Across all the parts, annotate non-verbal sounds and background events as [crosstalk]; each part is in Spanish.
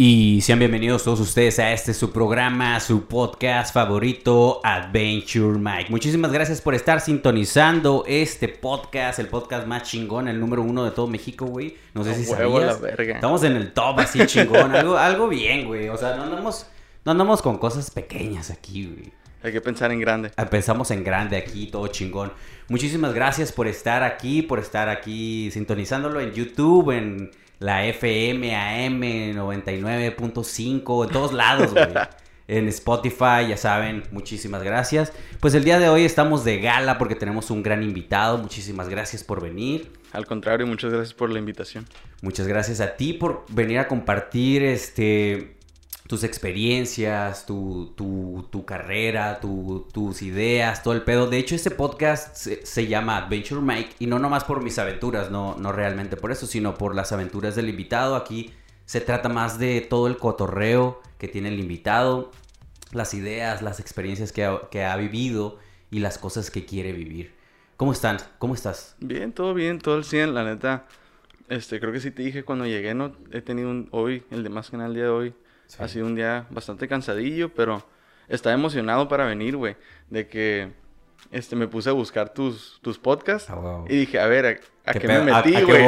Y sean bienvenidos todos ustedes a este su programa, su podcast favorito, Adventure Mike. Muchísimas gracias por estar sintonizando este podcast, el podcast más chingón, el número uno de todo México, güey. No sé si huevo sabías. la verga. Estamos en el top así chingón, algo, algo bien, güey. O sea, no andamos, no andamos con cosas pequeñas aquí, güey. Hay que pensar en grande. Empezamos en grande aquí, todo chingón. Muchísimas gracias por estar aquí, por estar aquí sintonizándolo en YouTube, en la FM, AM 99.5, en todos lados, güey. [laughs] En Spotify, ya saben, muchísimas gracias. Pues el día de hoy estamos de gala porque tenemos un gran invitado. Muchísimas gracias por venir. Al contrario, muchas gracias por la invitación. Muchas gracias a ti por venir a compartir este tus experiencias, tu, tu, tu carrera, tu- tus ideas, todo el pedo. De hecho, este podcast se, se llama Adventure Mike y no nomás por mis aventuras, no, no realmente por eso, sino por las aventuras del invitado. Aquí se trata más de todo el cotorreo que tiene el invitado, las ideas, las experiencias que ha, que ha vivido y las cosas que quiere vivir. ¿Cómo están? ¿Cómo estás? Bien, todo bien, todo el 100, la neta. Este, creo que sí te dije cuando llegué, no he tenido un hoy, el de más que nada el día de hoy. Sí. Ha sido un día bastante cansadillo, pero estaba emocionado para venir, güey, de que este me puse a buscar tus tus podcasts Ah, wow. y dije, a ver, ¿a, a ¿Qué qué, me ¿A- a metí, güey?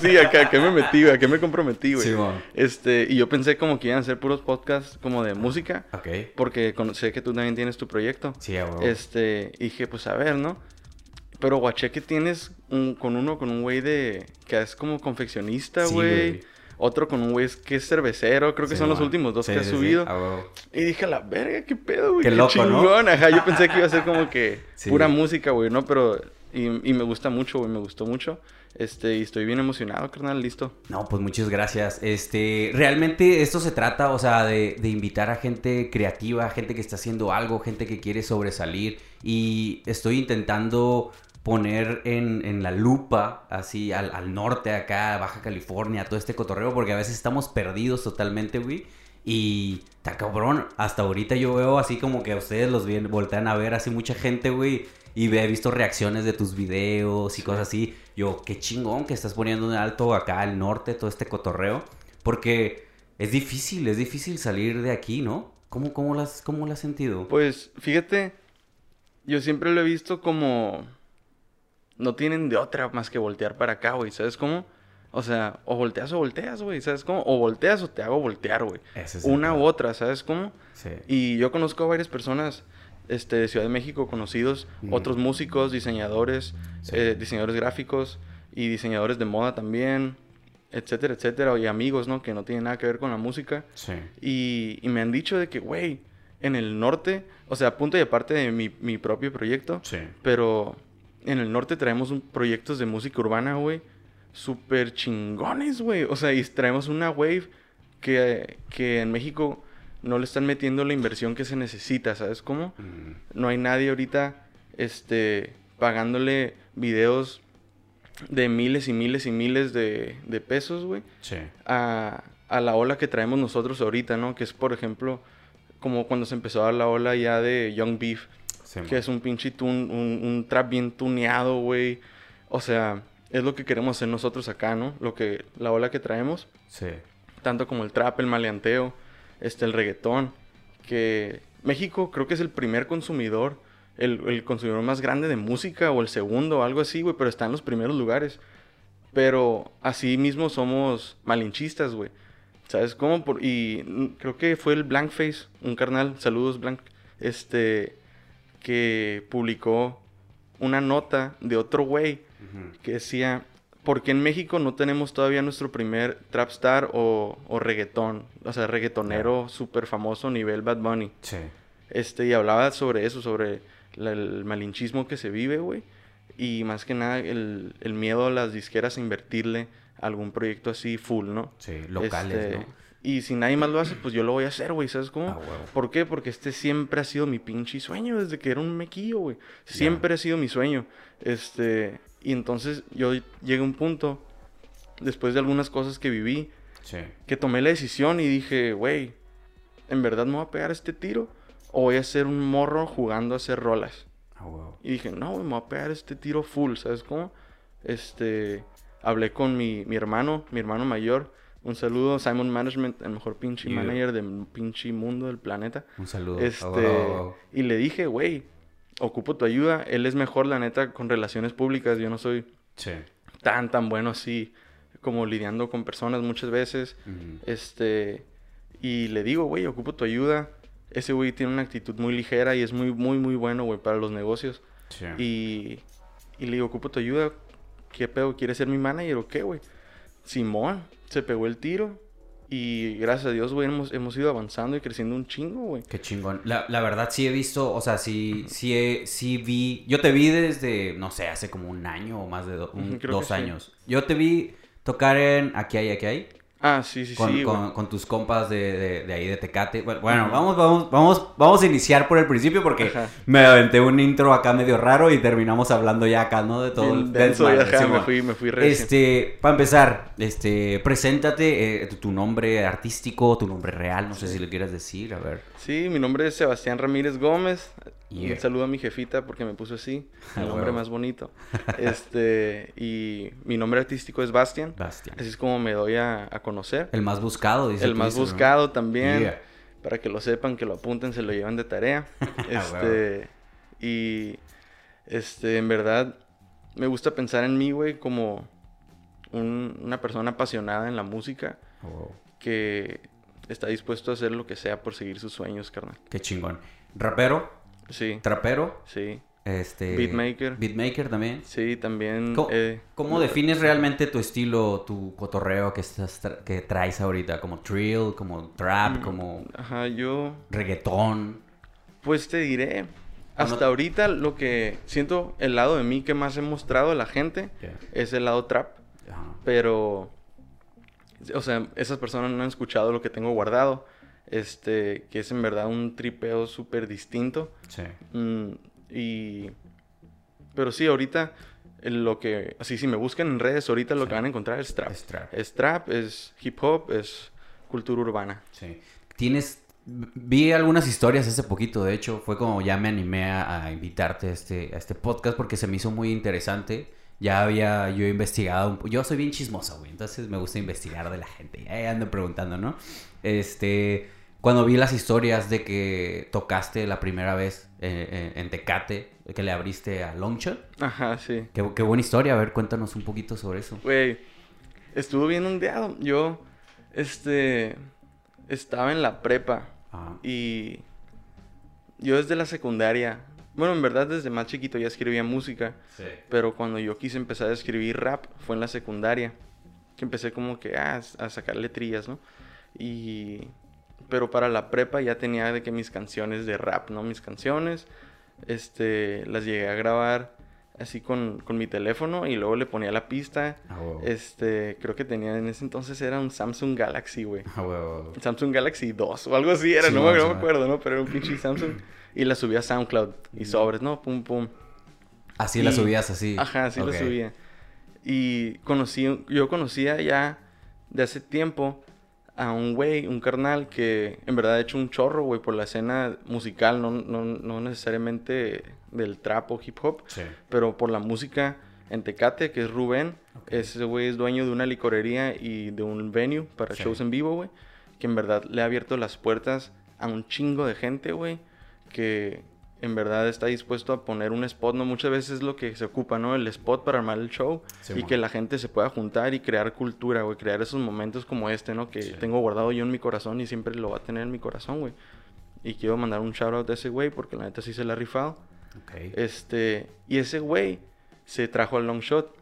sí, ¿a, qué- a qué me metí, güey? ¿A qué me comprometí, güey? Simón. este, y yo pensé como que iban a ser puros podcasts como de música, Ok. porque sé que tú también tienes tu proyecto. Sí, huevo. Este, y dije, pues a ver, ¿no? Pero guaché que tienes un- con uno, con un güey de. que es como confeccionista, Sí, güey. güey. Otro con un güey que es cervecero, creo que Sí, son los últimos dos Sí, que sí, subido. Y dije, a la verga, qué pedo, güey. Qué Qué, loco, ¿no? chingón. Ajá, yo pensé que iba a ser como que [laughs] pura música, güey, ¿no? Pero. Y, y me gusta mucho, güey, me gustó mucho. Este, y estoy bien emocionado, carnal, listo. No, pues muchas gracias. Este, realmente esto se trata, o sea, de, de invitar a gente creativa, gente que está haciendo algo, gente que quiere sobresalir. Y estoy intentando poner en, en la lupa, así, al, al norte, acá, Baja California, todo este cotorreo, porque a veces estamos perdidos totalmente, güey. Y está cabrón, hasta ahorita yo veo así como que ustedes los vienen, voltean a ver así mucha gente, güey. Y he visto reacciones de tus videos y cosas así. Yo, qué chingón que estás poniendo en alto acá al norte todo este cotorreo. Porque es difícil, es difícil salir de aquí, ¿no? ¿Cómo, cómo, las, cómo lo has sentido? Pues fíjate, yo siempre lo he visto como no tienen de otra más que voltear para acá, güey, ¿sabes cómo? O sea, o volteas o volteas, güey, ¿sabes cómo? O volteas o te hago voltear, güey. Es Una u otra, ¿sabes cómo? Sí. Y yo conozco a varias personas este, de Ciudad de México conocidos, Mm. otros músicos, diseñadores, Sí. eh, diseñadores gráficos y diseñadores de moda también, etcétera, etcétera, y amigos, ¿no? Que no tienen nada que ver con la música. Sí. Y, y me han dicho de que, güey, en el norte, o sea, punto y aparte de mi, mi propio proyecto, Sí. pero en el norte traemos un- proyectos de música urbana, güey, súper chingones, güey. O sea, y traemos una wave que, que en México no le están metiendo la inversión que se necesita, ¿sabes cómo? Mm, No hay nadie ahorita, este, pagándole videos de miles y miles y miles de, de pesos, güey Sí. a, a la ola que traemos nosotros ahorita, ¿no? Que es, por ejemplo, como cuando se empezó a dar la ola ya de Young Beef, Sí, que es un pinche tun- un, un trap bien tuneado, güey. O sea, es lo que queremos hacer nosotros acá, ¿no? Lo que, la ola que traemos, Sí. tanto como el trap, el maleanteo, este, el reggaetón, que México creo que es el primer consumidor, el, el consumidor más grande de música, o el segundo, o algo así, güey, pero está en los primeros lugares. Pero así mismo somos malinchistas, güey. ¿Sabes cómo? Por- y creo que fue el Blankface, un carnal, saludos Blank, este, que publicó una nota de otro güey que decía, ¿por qué en México no tenemos todavía nuestro primer trap star o, o reggaetón? O sea, reggaetonero súper famoso nivel Bad Bunny. Sí. Este, y hablaba sobre eso, sobre la- el malinchismo que se vive, güey. Y más que nada el, el miedo a las disqueras a invertirle a algún proyecto así full, ¿no? Sí. Locales, Este, ¿no? Y si nadie más lo hace, pues yo lo voy a hacer, güey, ¿sabes cómo? Ah. ¿Por qué? Porque este siempre ha sido mi pinche sueño desde que era un mequillo, güey. Siempre ha sido mi sueño. Este, y entonces yo llegué a un punto, después de algunas cosas que viví, Sí. que tomé la decisión y dije, güey, ¿en verdad me voy a pegar este tiro? ¿O voy a ser un morro jugando a hacer rolas? Y dije, no, güey, me voy a pegar este tiro full, ¿sabes cómo? Este, hablé con mi, mi hermano, mi hermano mayor, Un saludo, Simon Management, el mejor pinche Yeah. manager del pinche mundo del planeta. Un saludo. Este, y le dije, güey, ocupo tu ayuda. Él es mejor, la neta, con relaciones públicas. Yo no soy Sí. tan, tan bueno así, como lidiando con personas muchas veces. Este, y le digo, güey, ocupo tu ayuda. Ese güey tiene una actitud muy ligera y es muy, muy, muy bueno, güey, para los negocios. Sí. Y, y le digo, ocupo tu ayuda. ¿Qué pedo? ¿Quieres ser mi manager o qué, güey? Simón, se pegó el tiro. Y gracias a Dios, güey, hemos, hemos ido avanzando y creciendo un chingo, güey. Qué chingón. La, la verdad sí he visto, o sea, sí, sí, he- sí vi. Yo te vi desde, no sé, hace como un año o más de do- un- dos sí. años. Yo te vi tocar en Aquí hay, aquí hay. Ah, sí, sí, Con, sí, con- con tus compas de, de- de ahí de Tecate. Bueno, vamos, vamos, vamos, vamos a iniciar por el principio porque Ajá. me aventé un intro acá medio raro y terminamos hablando ya acá, ¿no? De todo el ajá, sí, me fui, me fui. Este, para empezar, este, preséntate, eh, tu, tu nombre artístico, tu nombre real, no sé si le quieras decir, a ver. Sí, mi nombre es Sebastián Ramírez Gómez. Yeah. Un saludo a mi jefita porque me puso así, [laughs] el nombre huevo. más bonito. [laughs] Este, y mi nombre artístico es Bastian. Bastian. Así es como me doy a, a conocer. El más buscado, dice El más buscado también. Yeah. Para que lo sepan, que lo apunten, se lo llevan de tarea. [laughs] este, y este, en verdad, me gusta pensar en mí, güey, como un- una persona apasionada en la música Oh, que está dispuesto a hacer lo que sea por seguir sus sueños, carnal. qué chingón. Rapero, Sí, trapero, sí, este... Beatmaker. Beatmaker también. sí, también. ¿Cómo, eh, cómo defines realmente tu estilo, tu cotorreo que, estás tra- que traes ahorita? Como drill, como trap, Mm. como Ajá, yo, reggaetón. pues te diré. Hasta no- ahorita lo que siento, el lado de mí que más he mostrado a la gente es el lado trap. Ajá. Pero, o sea, esas personas no han escuchado lo que tengo guardado. Este, que es en verdad un tripeo súper distinto. Sí. Mm, y, pero sí, ahorita lo que, así si me buscan en redes, ahorita lo Sí. que van a encontrar es trap. Es trap. Es trap, es hip hop, es cultura urbana. Sí. Tienes. Vi algunas historias hace poquito, de hecho, fue como ya me animé a, a invitarte a este, a este podcast porque se me hizo muy interesante. Ya había yo investigado, un yo soy bien chismosa, güey, entonces me gusta investigar de la gente, ya ando preguntando, ¿no? Este, cuando vi las historias de que tocaste la primera vez eh, eh, en Tecate, que le abriste a Longshot, Ajá, sí. qué, qué buena historia, a ver, cuéntanos un poquito sobre eso. Güey, estuvo bien ondeado. Yo, este, estaba en la prepa Ajá. y yo desde la secundaria, bueno, en verdad desde más chiquito ya escribía música, Sí. pero cuando yo quise empezar a escribir rap fue en la secundaria, que empecé como que ah, a sacar letrillas, ¿no? Y, pero para la prepa ya tenía de que mis canciones de rap, ¿no? Mis canciones, este, las llegué a grabar así con, con mi teléfono y luego le ponía la pista. Este, creo que tenía en ese entonces era un Samsung Galaxy, güey. Huevo. Samsung Galaxy 2 o algo así era, Sí, no, no me acuerdo, ¿no? Pero era un pinche Samsung. [clears throat] Y la subía a SoundCloud y sobres, ¿no? Pum, pum. Así la Y- subías así. Ajá, sí Ok. lo subía. Y conocí, yo conocía ya de hace tiempo a un güey, un carnal que en verdad ha hecho un chorro, güey, por la escena musical, no, no, no necesariamente del trap o hip hop, Sí. pero por la música en Tecate, que es Rubén. Ok. Ese güey es dueño de una licorería y de un venue para Sí. shows en vivo, güey. Que en verdad le ha abierto las puertas a un chingo de gente, güey. Que en verdad está dispuesto a poner un spot, ¿no? Muchas veces es lo que se ocupa, ¿no? El spot para armar el show Sí, y que la gente se pueda juntar y crear cultura, güey. Crear esos momentos como este, ¿no? Que Sí. tengo guardado yo en mi corazón y siempre lo va a tener en mi corazón, güey. Y quiero mandar un shout out a ese güey porque la neta sí se la ha rifado. Este, y ese güey se trajo al long shot.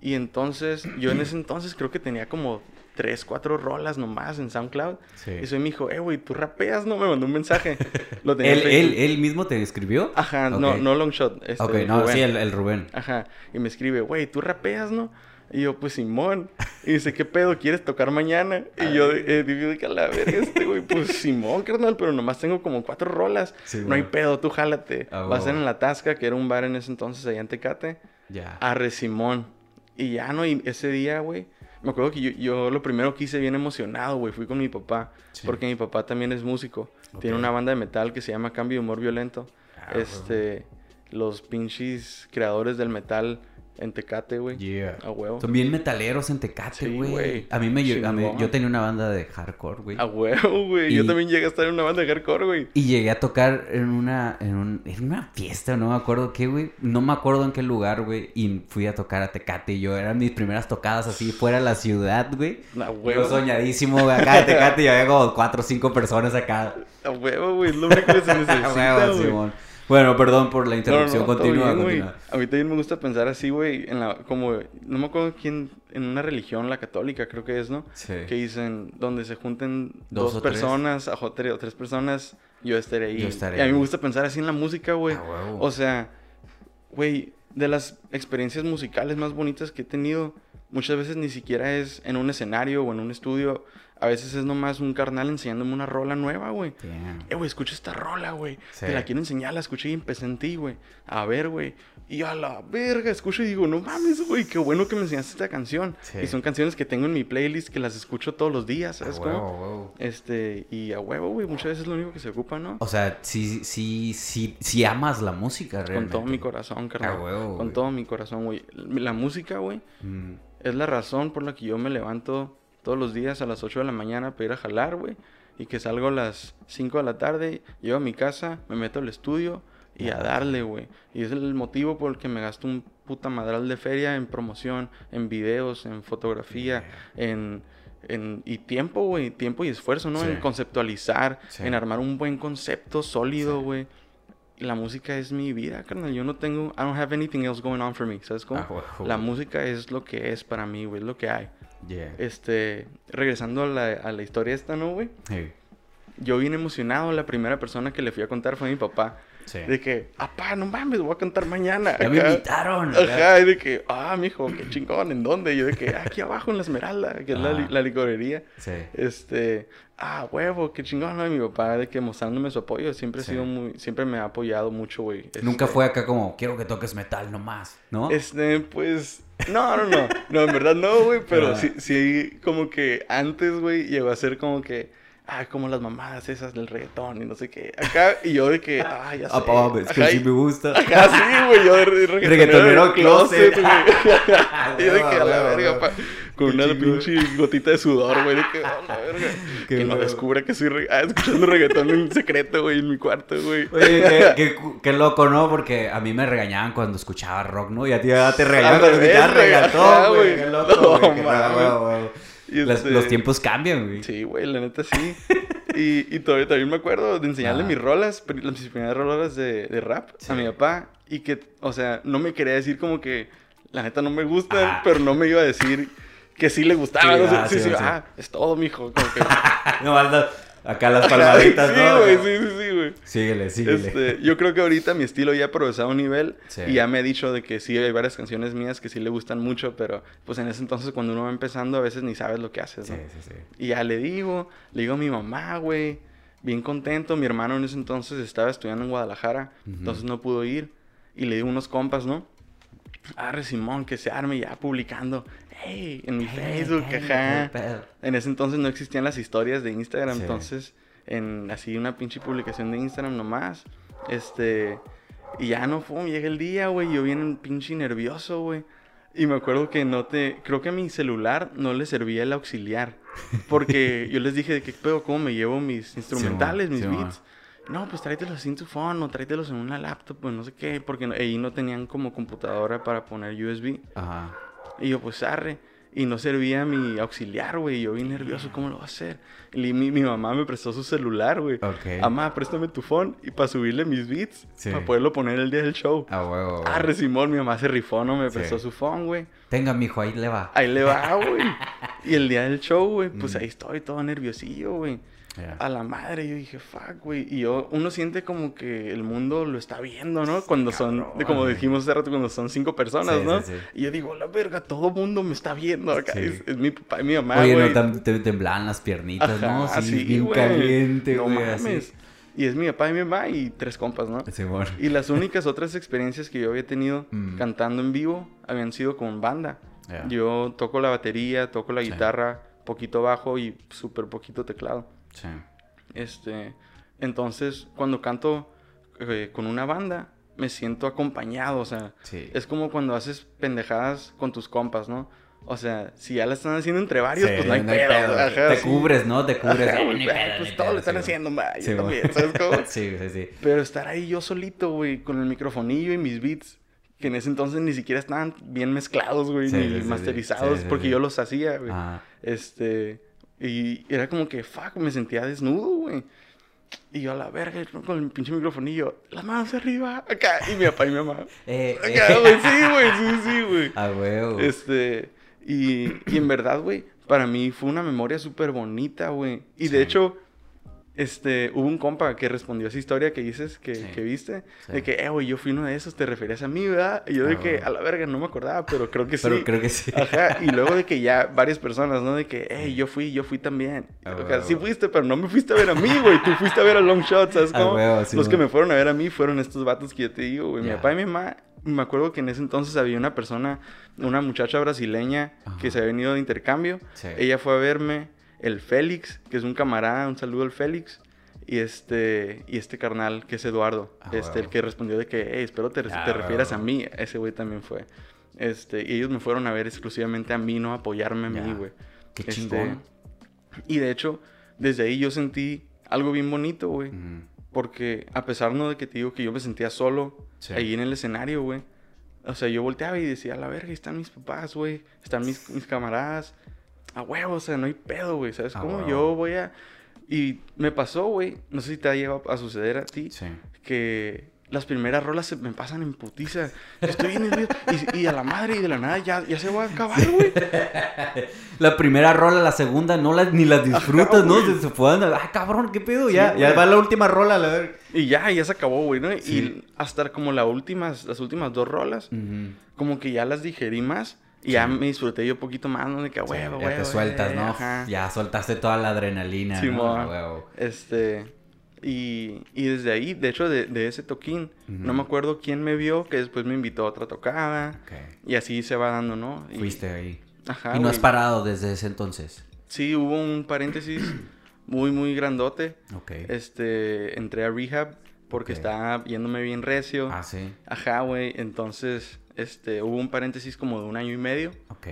Y entonces, yo en ese entonces creo que tenía como tres, cuatro rolas nomás en SoundCloud. Sí. Y eso me dijo, eh, güey, tú rapeas, ¿no? Me mandó un mensaje. [laughs] Lo tenía ¿Él, en él, él mismo te escribió? Ajá, no, no long shot. Este, Ok, no, Rubén. sí, el, el Rubén. Ajá. Y me escribe, güey, tú rapeas, ¿no? Y yo, pues Simón. Y dice, ¿qué pedo? ¿Quieres tocar mañana? Y yo, eh, de que a la verga este, güey. Pues [laughs] Simón, carnal, pero nomás tengo como cuatro rolas. Sí, no hay pedo, tú jálate. Ah, Va a ser en La Tasca, que era un bar en ese entonces allá en Tecate. Ya. Arre Simón. Y ya, ¿no? Y ese día, güey, me acuerdo que yo, yo lo primero que hice bien emocionado, güey, fui con mi papá. Sí. Porque mi papá también es músico. Tiene una banda de metal que se llama Cambio de Humor Violento. Ah, este, los pinches creadores del metal en Tecate, güey. Yeah. A huevo. Son bien metaleros en Tecate, Sí, güey. güey. a mí me a mí- yo tenía una banda de hardcore, güey. A huevo, güey. Yo también llegué a estar en una banda de hardcore, güey. Y llegué a tocar en una, en, un- en una fiesta, no me acuerdo qué, güey. No me acuerdo en qué lugar, güey. Y fui a tocar a Tecate. Y yo eran mis primeras tocadas así fuera de la ciudad, güey. A Yo huevo. soñadísimo, güey, acá de Tecate. Y había como cuatro o cinco personas acá. A huevo, güey. Lo único que se [laughs] A necesita, huevo, güey. Simón. Bueno, perdón por la No, no, interrupción. no, continúa, bien, continúa. A mí también me gusta pensar así, güey, en la, como, no me acuerdo quién, en una religión, la católica creo que es, ¿no? Sí. Que dicen, donde se junten Dos dos, o tres. personas, o tres, o tres personas, yo estaré ahí. Yo estaré y a mí me gusta pensar así en la música, güey. A huevo. O sea, güey, de las experiencias musicales más bonitas que he tenido, muchas veces ni siquiera es en un escenario o en un estudio. A veces es nomás un carnal enseñándome una rola nueva, güey. Eh, güey, escucha esta rola, güey. Sí. Te la quiero enseñar, la escuché y empecé en ti, güey. A ver, güey. Y a la verga, escucho y digo, no mames, güey, qué bueno que me enseñaste esta canción. Sí. Y son canciones que tengo en mi playlist que las escucho todos los días, A ¿sabes huevo, cómo? a huevo. Este, y a huevo, güey, muchas veces es lo único que se ocupa, ¿no? O sea, sí, sí, sí, sí amas la música, Con realmente. todo mi corazón, carnal. A huevo, Con güey. todo mi corazón, güey. La música, güey, Mm. es la razón por la que yo me levanto todos los días a las 8 de la mañana para ir a jalar, güey. Y que salgo a las 5 de la tarde, llego a mi casa, me meto al estudio y a darle, güey. Y es el motivo por el que me gasto un puta madral de feria en promoción, en videos, en fotografía, en, en... Y tiempo, güey. Tiempo y esfuerzo, ¿no? Sí. En conceptualizar, Sí. en armar un buen concepto sólido, güey. La música es mi vida, carnal. Yo no tengo... I don't have anything else going on for me, ¿sabes cómo? A huevo, La música es lo que es para mí, güey. Es lo que hay. Yeah. Este, regresando a la, a la historia esta, ¿no, güey? Hey. Yo bien emocionado, la primera persona que le fui a contar fue mi papá. Sí. De que, apá, no mames, voy a cantar mañana. Ya me acá". invitaron. Ajá, y de que, ah, mijo, qué chingón, ¿en dónde? Y yo de que, "Ah, aquí abajo en la Esmeralda, que es la, Ajá. la licorería. Sí. Este, ah, huevo, qué chingón, ¿no? Y mi papá de que mostrándome su apoyo, siempre Sí. ha sido muy, siempre me ha apoyado mucho, güey. Nunca Este, fue acá como, quiero que toques metal nomás, ¿no? Este, pues. No, no, no. No, en verdad no, güey. Pero Ah. sí, sí, como que antes, güey, llegó a ser como que. Ah, como las mamadas esas del reggaetón y no sé qué. Acá, y yo de que. [laughs] Ah, ya sé. Ah, pa, es que sí me gusta. Ajá, sí, güey. Yo de re- [laughs] reggaetonero, Reggaetonero del closet, güey. [laughs] y yo de que a la verga, pa. Con Qué una pinche gotita de sudor, güey. De que, a la verga. Qué que no descubra que soy re- ah, escuchando reggaetón en secreto, güey, en mi cuarto, güey. Oye, qué, qué cu- qué loco, ¿no? Porque a mí me regañaban cuando escuchaba rock, ¿no? Y a ti ya te regañaban cuando escuchabas reggaetón, güey. Qué loco, güey. qué [laughs] Y Las- este- Los tiempos cambian, güey. Sí, güey, la neta sí. y, y todavía también me acuerdo de enseñarle Ah. mis rolas, mis primeras rolas de, de rap Sí. a mi papá. Y que, o sea, no me quería decir como que la neta no me gustan, Ah. pero no me iba a decir que sí le gustaba. Sí, ¿no? ah, sí, sí, sí, ah, es todo, mijo. Como que... [laughs] No, acá las palmaditas, sí, ¿no? güey, sí, sí, sí, güey. Síguele, síguele. Este, yo creo que ahorita mi estilo ya ha progresado a un nivel Sí. y ya me ha dicho de que sí hay varias canciones mías que sí le gustan mucho, pero pues en ese entonces cuando uno va empezando a veces ni sabes lo que haces, Sí, ¿no? sí, sí. Y ya le digo, le digo a mi mamá, güey, bien contento. Mi hermano en ese entonces estaba estudiando en Guadalajara, entonces no pudo ir. Y le digo a unos compas, ¿no? Arre Simón, que se arme ya publicando. Hey, en mi Facebook, Hey, ajá. En ese entonces no existían las historias de Instagram, Sí. entonces en así una pinche publicación de Instagram nomás. Este, y ya no fue, llega el día, güey, yo bien pinche nervioso, güey. Y me acuerdo que no te, creo que a mi celular no le servía el auxiliar, porque [laughs] yo les dije de qué pedo, cómo me llevo mis instrumentales, mis sí, beats. No, pues tráetelos en tu phone o tráetelos en una laptop, pues no sé qué, porque no- ahí no tenían como computadora para poner USB. Ajá. Y yo, pues arre. Y no servía mi auxiliar, güey. Yo bien nervioso, ¿cómo lo va a hacer? Y mi, mi mamá me prestó su celular, güey. Ok. Mamá, préstame tu phone y para subirle mis beats, Sí. para poderlo poner el día del show. A huevo. Arre, Simón, mi mamá se rifó, no me Sí. prestó su phone, güey. Tenga, mijo, ahí le va. Ahí le va, güey. [laughs] y el día del show, güey, pues Mm. ahí estoy todo nerviosillo, güey. A la madre, yo dije, fuck, güey. Y yo, uno siente como que el mundo lo está viendo, ¿no? Cuando son, como dijimos hace rato, cuando son cinco personas, Sí, ¿no? sí, sí. Y yo digo, la verga, todo mundo me está viendo acá. Sí. Es, es mi papá y mi mamá, Oye, güey. no, te temblaban las piernitas, ¿no? Ajá, Sí, sí, bien güey. caliente, No güey. mames. así. Y es mi papá y mi mamá y tres compas, ¿no? Simón. Y las únicas otras experiencias que yo había tenido [laughs] Mm. cantando en vivo habían sido con banda. Yo toco la batería, toco la Sí. guitarra, poquito bajo y súper poquito teclado. Sí. Este, entonces, cuando canto eh, con una banda, me siento acompañado, o sea, Sí. es como cuando haces pendejadas con tus compas, ¿no? O sea, si ya la están haciendo entre varios, Sí, pues no hay pedo. ajá, Te sí. cubres, ¿no? Te cubres. Ajá, güey, pues, pedo, pues pedo, lo están haciendo, yo Sí, también, güey. ¿sabes cómo? [laughs] Sí, sí, sí. Pero estar ahí yo solito, güey, con el microfonillo y mis beats, que en ese entonces ni siquiera estaban bien mezclados, güey, ni masterizados, porque yo los hacía, güey. Este, y era como que, fuck, me sentía desnudo, güey. Y yo a la verga, con el pinche microfonillo, las manos arriba, acá, y mi papá y mi mamá. [laughs] eh, eh. Acá, güey, sí, güey, sí, sí, güey. [laughs] A huevo. Este, y, y en verdad, güey, para mí fue una memoria súper bonita, güey. Y de hecho, este, hubo un compa que respondió a esa historia que dices, que, Sí. que viste, Sí. de que, eh, güey, yo fui uno de esos, te referías a mí, ¿verdad? Y yo Ah, de que, a la verga, no me acordaba, pero creo que sí. Pero creo que sí. Ajá, y [laughs] luego de que ya varias personas, ¿no? De que, hey, yo fui, yo fui también. Ah, O sea, sí fuiste, pero no me fuiste a ver a mí, güey. Tú fuiste a ver a Long Shot, ¿sabes [laughs] Ah, cómo? huevo, sí, Los que me fueron a ver a mí fueron estos vatos que yo te digo, güey. Mi papá y mi mamá, me acuerdo que en ese entonces había una persona, una muchacha brasileña que se había venido de intercambio. Sí. Ella fue a verme, el Félix, que es un camarada, un saludo al Félix. Y este, y este carnal, que es Eduardo, Ah, este, el que respondió de que, hey, espero te, Ah, te refieras a mí. Ese güey también fue. Este, y ellos me fueron a ver exclusivamente a mí, no a apoyarme a mí, güey. Qué Este, chingón. Y de hecho, desde ahí yo sentí algo bien bonito, güey. Porque a pesar no de que te digo que yo me sentía solo Sí. ahí en el escenario, güey. O sea, yo volteaba y decía, a la verga, están mis papás, güey. Están mis, mis camaradas. A huevo, o sea, no hay pedo, güey. ¿Sabes A cómo? huevo. Yo voy a... Y me pasó, güey. No sé si te ha llegado a suceder a ti. Sí. Que las primeras rolas se me pasan en putiza. Estoy bien. Y, y a la madre y de la nada ya, ya se va a acabar, güey. [laughs] La primera rola, la segunda, no las, ni las disfrutas, ¿no? Se, se puedan... Ah, cabrón, ¿qué pedo? Sí, ya, güey. ya va la última rola, la verga. Y ya, ya se acabó, güey, ¿no? Sí. Y hasta como las últimas, las últimas dos rolas, Ujú. como que ya las digerí más. Y ya me disfruté yo un poquito más, ¿no? De que, a Sí, huevo, ya huevo, te sueltas, ¿no? ajá. Ya soltaste toda la adrenalina, ¿no? Simón. A huevo. Este. Y, y desde ahí, de hecho, de, de ese toquín, no me acuerdo quién me vio, que después me invitó a otra tocada. Ok. Y así se va dando, ¿no? Y- Fuiste ahí. Ajá. y no has parado desde ese entonces. Sí, hubo un paréntesis muy, muy grandote. Ok. Este, entré a rehab porque estaba yéndome bien recio. Ah, sí. Ajá, güey. Entonces, este, hubo un paréntesis como de un año y medio, Ok.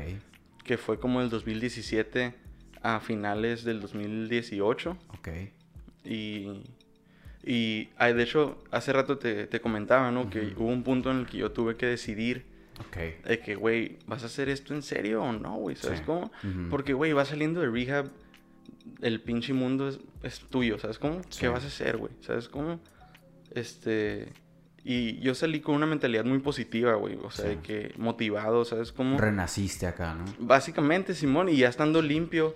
que fue como el 2017 a finales del 2018. Ok. Y, y de hecho, hace rato te, te comentaba, ¿no? Que hubo un punto en el que yo tuve que decidir Ok. de que, güey, ¿vas a hacer esto en serio o no, güey? ¿Sabes Sí. cómo? Porque, güey, vas saliendo de rehab, el pinche mundo es, es tuyo, ¿sabes cómo? Sí. ¿Qué vas a hacer, güey? ¿Sabes cómo? Este... Y yo salí con una mentalidad muy positiva, güey. O sea, Sí. de que motivado, ¿sabes cómo? Renaciste acá, ¿no? Básicamente, Simón, y ya estando limpio,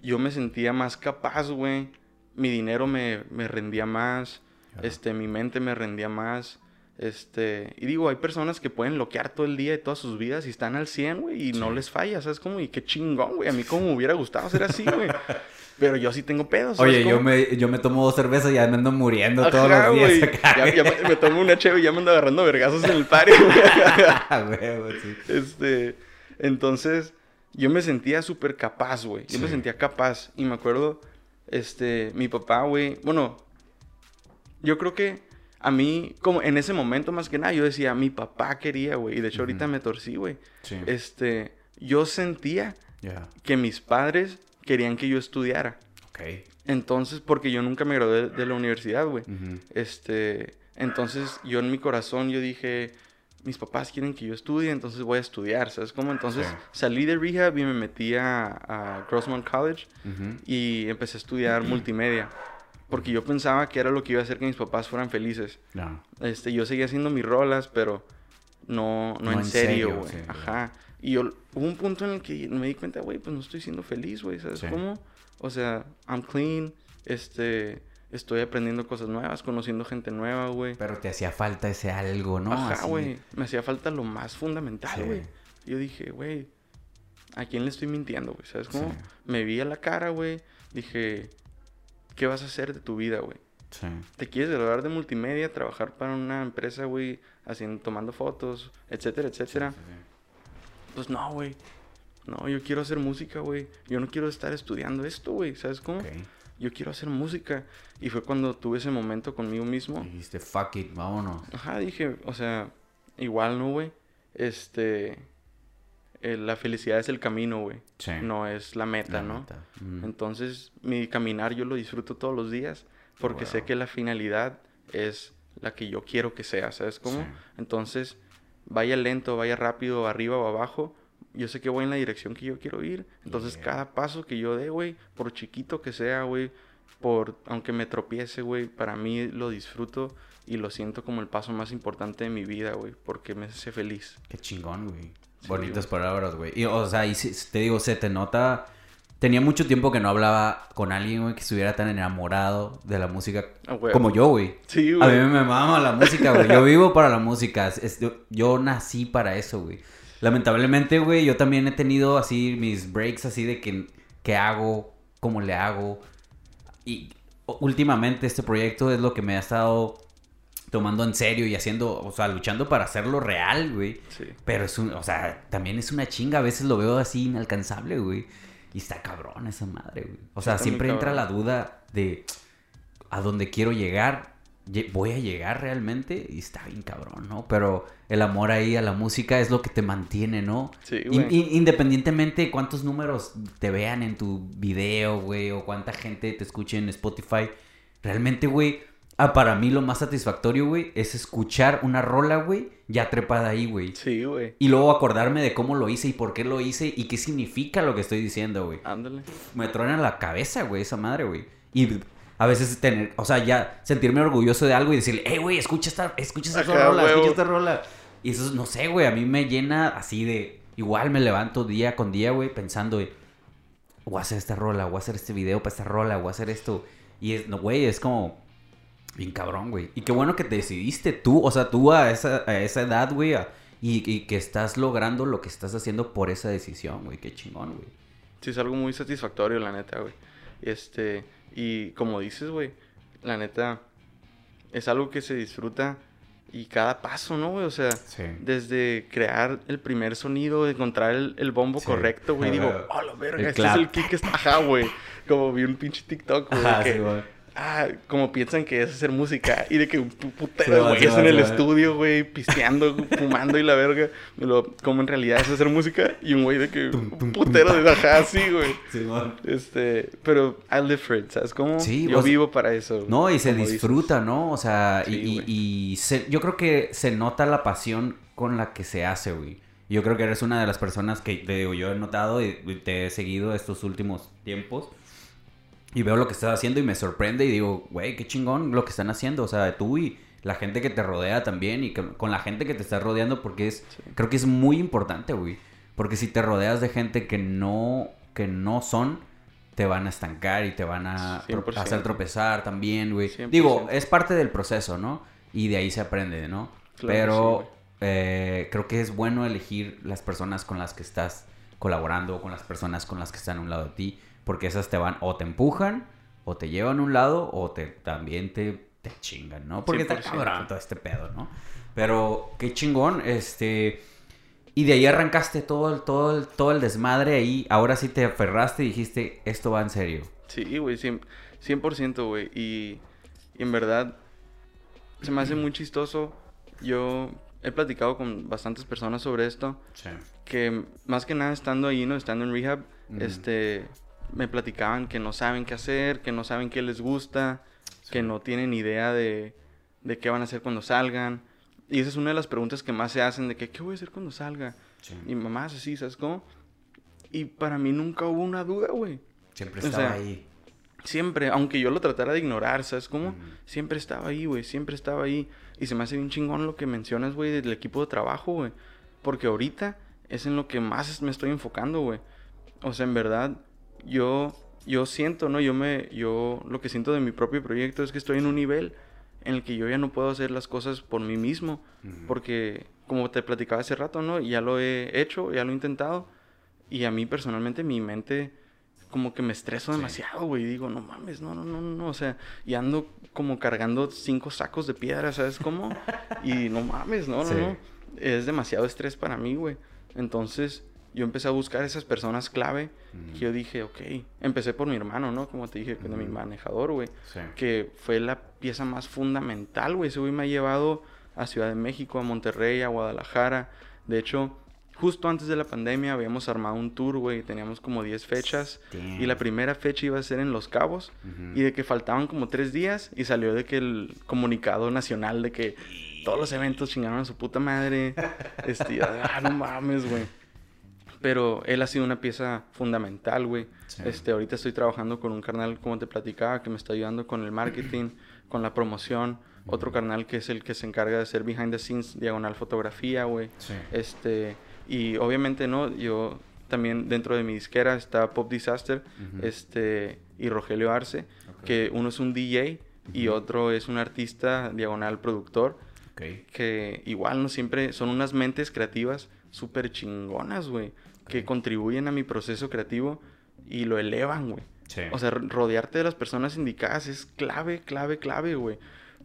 yo me sentía más capaz, güey. Mi dinero me, me rendía más. Claro. Este, mi mente me rendía más. Este, y digo, hay personas que pueden bloquear todo el día y todas sus vidas y están al 100, güey, y no les falla, ¿sabes cómo? Y qué chingón, güey. A mí como me hubiera gustado ser así, güey. [laughs] Pero yo sí tengo pedos. ¿sabes Oye, yo me, yo me tomo dos cervezas y ya me ando muriendo todos los días güey. acá. Ya, ya me, me tomo una cheve y ya me ando agarrando vergazos en el party, [laughs] güey. Ah, huevo, sí. Este, entonces, yo me sentía súper capaz, güey. Yo me sentía capaz. Y me acuerdo, este, mi papá, güey. Bueno, yo creo que a mí, como en ese momento más que nada, yo decía, mi papá quería, güey. Y de hecho, ahorita me torcí, güey. Sí. Este, yo sentía que mis padres querían que yo estudiara. Ok. Entonces, porque yo nunca me gradué de la universidad, güey. Este, entonces yo en mi corazón yo dije, mis papás quieren que yo estudie, entonces voy a estudiar, ¿sabes cómo? Entonces Sí. salí de rehab y me metí a, a Grossmont College y empecé a estudiar [clears throat] multimedia. Porque yo pensaba que era lo que iba a hacer que mis papás fueran felices. Ya. Este, yo seguía haciendo mis rolas, pero no, no, No en en serio, güey. sí, Ajá. Y yo, hubo un punto en el que me di cuenta, güey, pues no estoy siendo feliz, güey, ¿sabes Sí. cómo? O sea, I'm clean, este, estoy aprendiendo cosas nuevas, conociendo gente nueva, güey. Pero te hacía falta ese algo, ¿no? Ajá, güey. Me hacía falta lo más fundamental, Sí. güey. Yo dije, güey, ¿a quién le estoy mintiendo, güey? ¿Sabes cómo? Sí. Me vi a la cara, güey. Dije, ¿qué vas a hacer de tu vida, güey? Sí. ¿Te quieres graduar de multimedia, trabajar para una empresa, güey, haciendo, tomando fotos, etcétera, etcétera? Sí, sí. Pues no, güey. No, yo quiero hacer música, güey. Yo no quiero estar estudiando esto, güey. ¿Sabes cómo? Yo quiero hacer música. Y fue cuando tuve ese momento conmigo mismo. Dijiste, fuck it, vámonos. Ajá, dije, o sea, igual, ¿no, güey? Este, eh, la felicidad es el camino, güey. Sí. No es la meta, La ¿no? Mm. Entonces, mi caminar yo lo disfruto todos los días porque sé que la finalidad es la que yo quiero que sea, ¿sabes cómo? Sí. Entonces, vaya lento, vaya rápido, arriba o abajo, yo sé que voy en la dirección que yo quiero ir. Entonces, Yeah. cada paso que yo dé, güey, por chiquito que sea, güey, por aunque me tropiece, güey, para mí lo disfruto y lo siento como el paso más importante de mi vida, güey, porque me hace feliz. Qué chingón, güey. Bonitas güey. palabras, güey. Y, o sea, y si- te digo, se te nota... Tenía mucho tiempo que no hablaba con alguien, güey, que estuviera tan enamorado de la música Ah, güey. como yo, güey. Sí, A mí güey. me mama la música, güey. Yo vivo para la música. Es- yo, yo nací para eso, güey. Lamentablemente, güey, yo también he tenido así mis breaks así de que, ¿qué hago? ¿Cómo le hago? Y últimamente este proyecto es lo que me ha estado tomando en serio y haciendo, o sea, luchando para hacerlo real, güey. Sí. Pero es un, o sea, también es una chinga. A veces lo veo así inalcanzable, güey. Y está cabrón esa madre, güey. O sea, está siempre entra la duda de a dónde quiero llegar. Lle- ¿Voy a llegar realmente? Y está bien cabrón, ¿no? Pero el amor ahí a la música es lo que te mantiene, ¿no? Sí, güey. in- independientemente de cuántos números te vean en tu video, güey, o cuánta gente te escuche en Spotify, realmente, güey, ah, para mí lo más satisfactorio, güey, es escuchar una rola, güey, ya trepada ahí, güey. Sí, güey. Y luego acordarme de cómo lo hice y por qué lo hice y qué significa lo que estoy diciendo, güey. Ándale. Me truena la cabeza, güey, esa madre, güey. Y a veces tener, o sea, ya sentirme orgulloso de algo y decirle, hey, güey, escucha esta, escucha esta rola, huevo. escucha esta rola. Y eso, no sé, güey, a mí me llena así de, igual me levanto día con día, güey, pensando, güey, voy a hacer esta rola, voy a hacer este video para esta rola, voy a hacer esto. Y es, no, güey, es como, bien cabrón, güey. Y qué bueno que te decidiste tú, o sea, tú a esa, a esa edad, güey, a- y, y que estás logrando lo que estás haciendo por esa decisión, güey, qué chingón, güey. Sí, es algo muy satisfactorio, la neta, güey. Este, y como dices, güey, la neta, es algo que se disfruta y cada paso, ¿no, güey? O sea, Sí. desde crear el primer sonido, encontrar el, el bombo Sí. correcto, güey, digo, oh, la verga, El este clap. es el kick, está, ajá, güey. Como vi un pinche TikTok, güey, Ajá, que, sí, güey. Ah, como piensan que es hacer música y de que putero, güey, sí, es en el sí, estudio, güey, pisteando, [laughs] fumando y la verga. Y como en realidad es hacer música y un güey de que Tum, un tum, putero tum, de ajá, sí, güey. Este, pero I live for it, ¿sabes cómo? Sí, Yo vivo para eso. No, y se dices. disfruta, ¿no? O sea, y- se- yo creo que se nota la pasión con la que se hace, güey. Yo creo que eres una de las personas que, te digo, yo he notado y y te he seguido estos últimos tiempos. Y veo lo que estás haciendo y me sorprende y digo, güey, qué chingón lo que están haciendo. O sea, tú y la gente que te rodea también y que- con la gente que te está rodeando porque es, Sí. creo que es muy importante, güey. Porque si te rodeas de gente que no, que no son, te van a estancar y te van a tro- 100%. hacer tropezar también, güey. 100%. Digo, es parte del proceso, ¿no? Y de ahí se aprende, ¿no? Claro que sí, Pero eh, creo que es bueno elegir las personas con las que estás colaborando o con las personas con las que están a un lado de ti. Porque esas te van o te empujan o te llevan a un lado o te también te, te chingan, ¿no? Porque está 100%. cabrón todo este pedo, ¿no? Pero qué chingón, este... Y de ahí arrancaste todo el, todo el, todo el desmadre ahí. Ahora sí te aferraste y dijiste, esto va en serio. Sí, güey, 100%, 100% güey. Y, y en verdad, se me hace muy chistoso. Yo he platicado con bastantes personas sobre esto. Sí. Que más que nada estando ahí, ¿no? Estando en rehab, este, me platicaban que no saben qué hacer, que no saben qué les gusta, que no tienen idea de, de qué van a hacer cuando salgan. Y esa es una de las preguntas que más se hacen, de que, ¿qué voy a hacer cuando salga? Y mamás así, ¿sabes cómo? Y para mí nunca hubo una duda, güey. Siempre O estaba sea, ahí. Siempre, aunque yo lo tratara de ignorar, ¿sabes cómo? Ujú. Siempre estaba ahí, güey, siempre estaba ahí. Y se me hace bien chingón lo que mencionas, güey, del equipo de trabajo, güey. Porque ahorita es en lo que más me estoy enfocando, güey. O sea, en verdad, yo, yo siento, ¿no? Yo me, yo lo que siento de mi propio proyecto es que estoy en un nivel en el que yo ya no puedo hacer las cosas por mí mismo. Ujú. Porque, como te platicaba hace rato, ¿no? Ya lo he hecho, ya lo he intentado. Y a mí personalmente mi mente como que me estreso Sí. demasiado, güey. Y digo, no mames, no, no, no, no. O sea, y ando como cargando cinco sacos de piedra, ¿sabes cómo? [laughs] y no mames, no, no, Sí. no. Es demasiado estrés para mí, güey. Entonces, yo empecé a buscar esas personas clave. Que yo dije, ok, empecé por mi hermano, ¿no? Como te dije, que de mi manejador, güey. Sí. Que fue la pieza más fundamental, güey. Ese güey me ha llevado a Ciudad de México, a Monterrey, a Guadalajara. De hecho, justo antes de la pandemia habíamos armado un tour, güey. Teníamos como 10 fechas. Y la primera fecha iba a ser en Los Cabos. Y de que faltaban como tres días y salió de que el comunicado nacional de que todos los eventos chingaron a su puta madre. [laughs] Este, ah, no mames, güey. Pero él ha sido una pieza fundamental, güey. Sí. Este, ahorita estoy trabajando con un carnal, como te platicaba, que me está ayudando con el marketing, [clears throat] con la promoción. Otro carnal que es el que se encarga de hacer behind the scenes, diagonal fotografía, güey. Sí. Este, y obviamente, ¿no? Yo también dentro de mi disquera está Pop Disaster, Ujú. este, y Rogelio Arce, Ok. que uno es un DJ y Ujú. otro es un artista diagonal productor, Ok. que igual no siempre son unas mentes creativas súper chingonas, güey, que contribuyen a mi proceso creativo y lo elevan, güey. Sí. O sea, rodearte de las personas indicadas es clave, clave, clave, güey.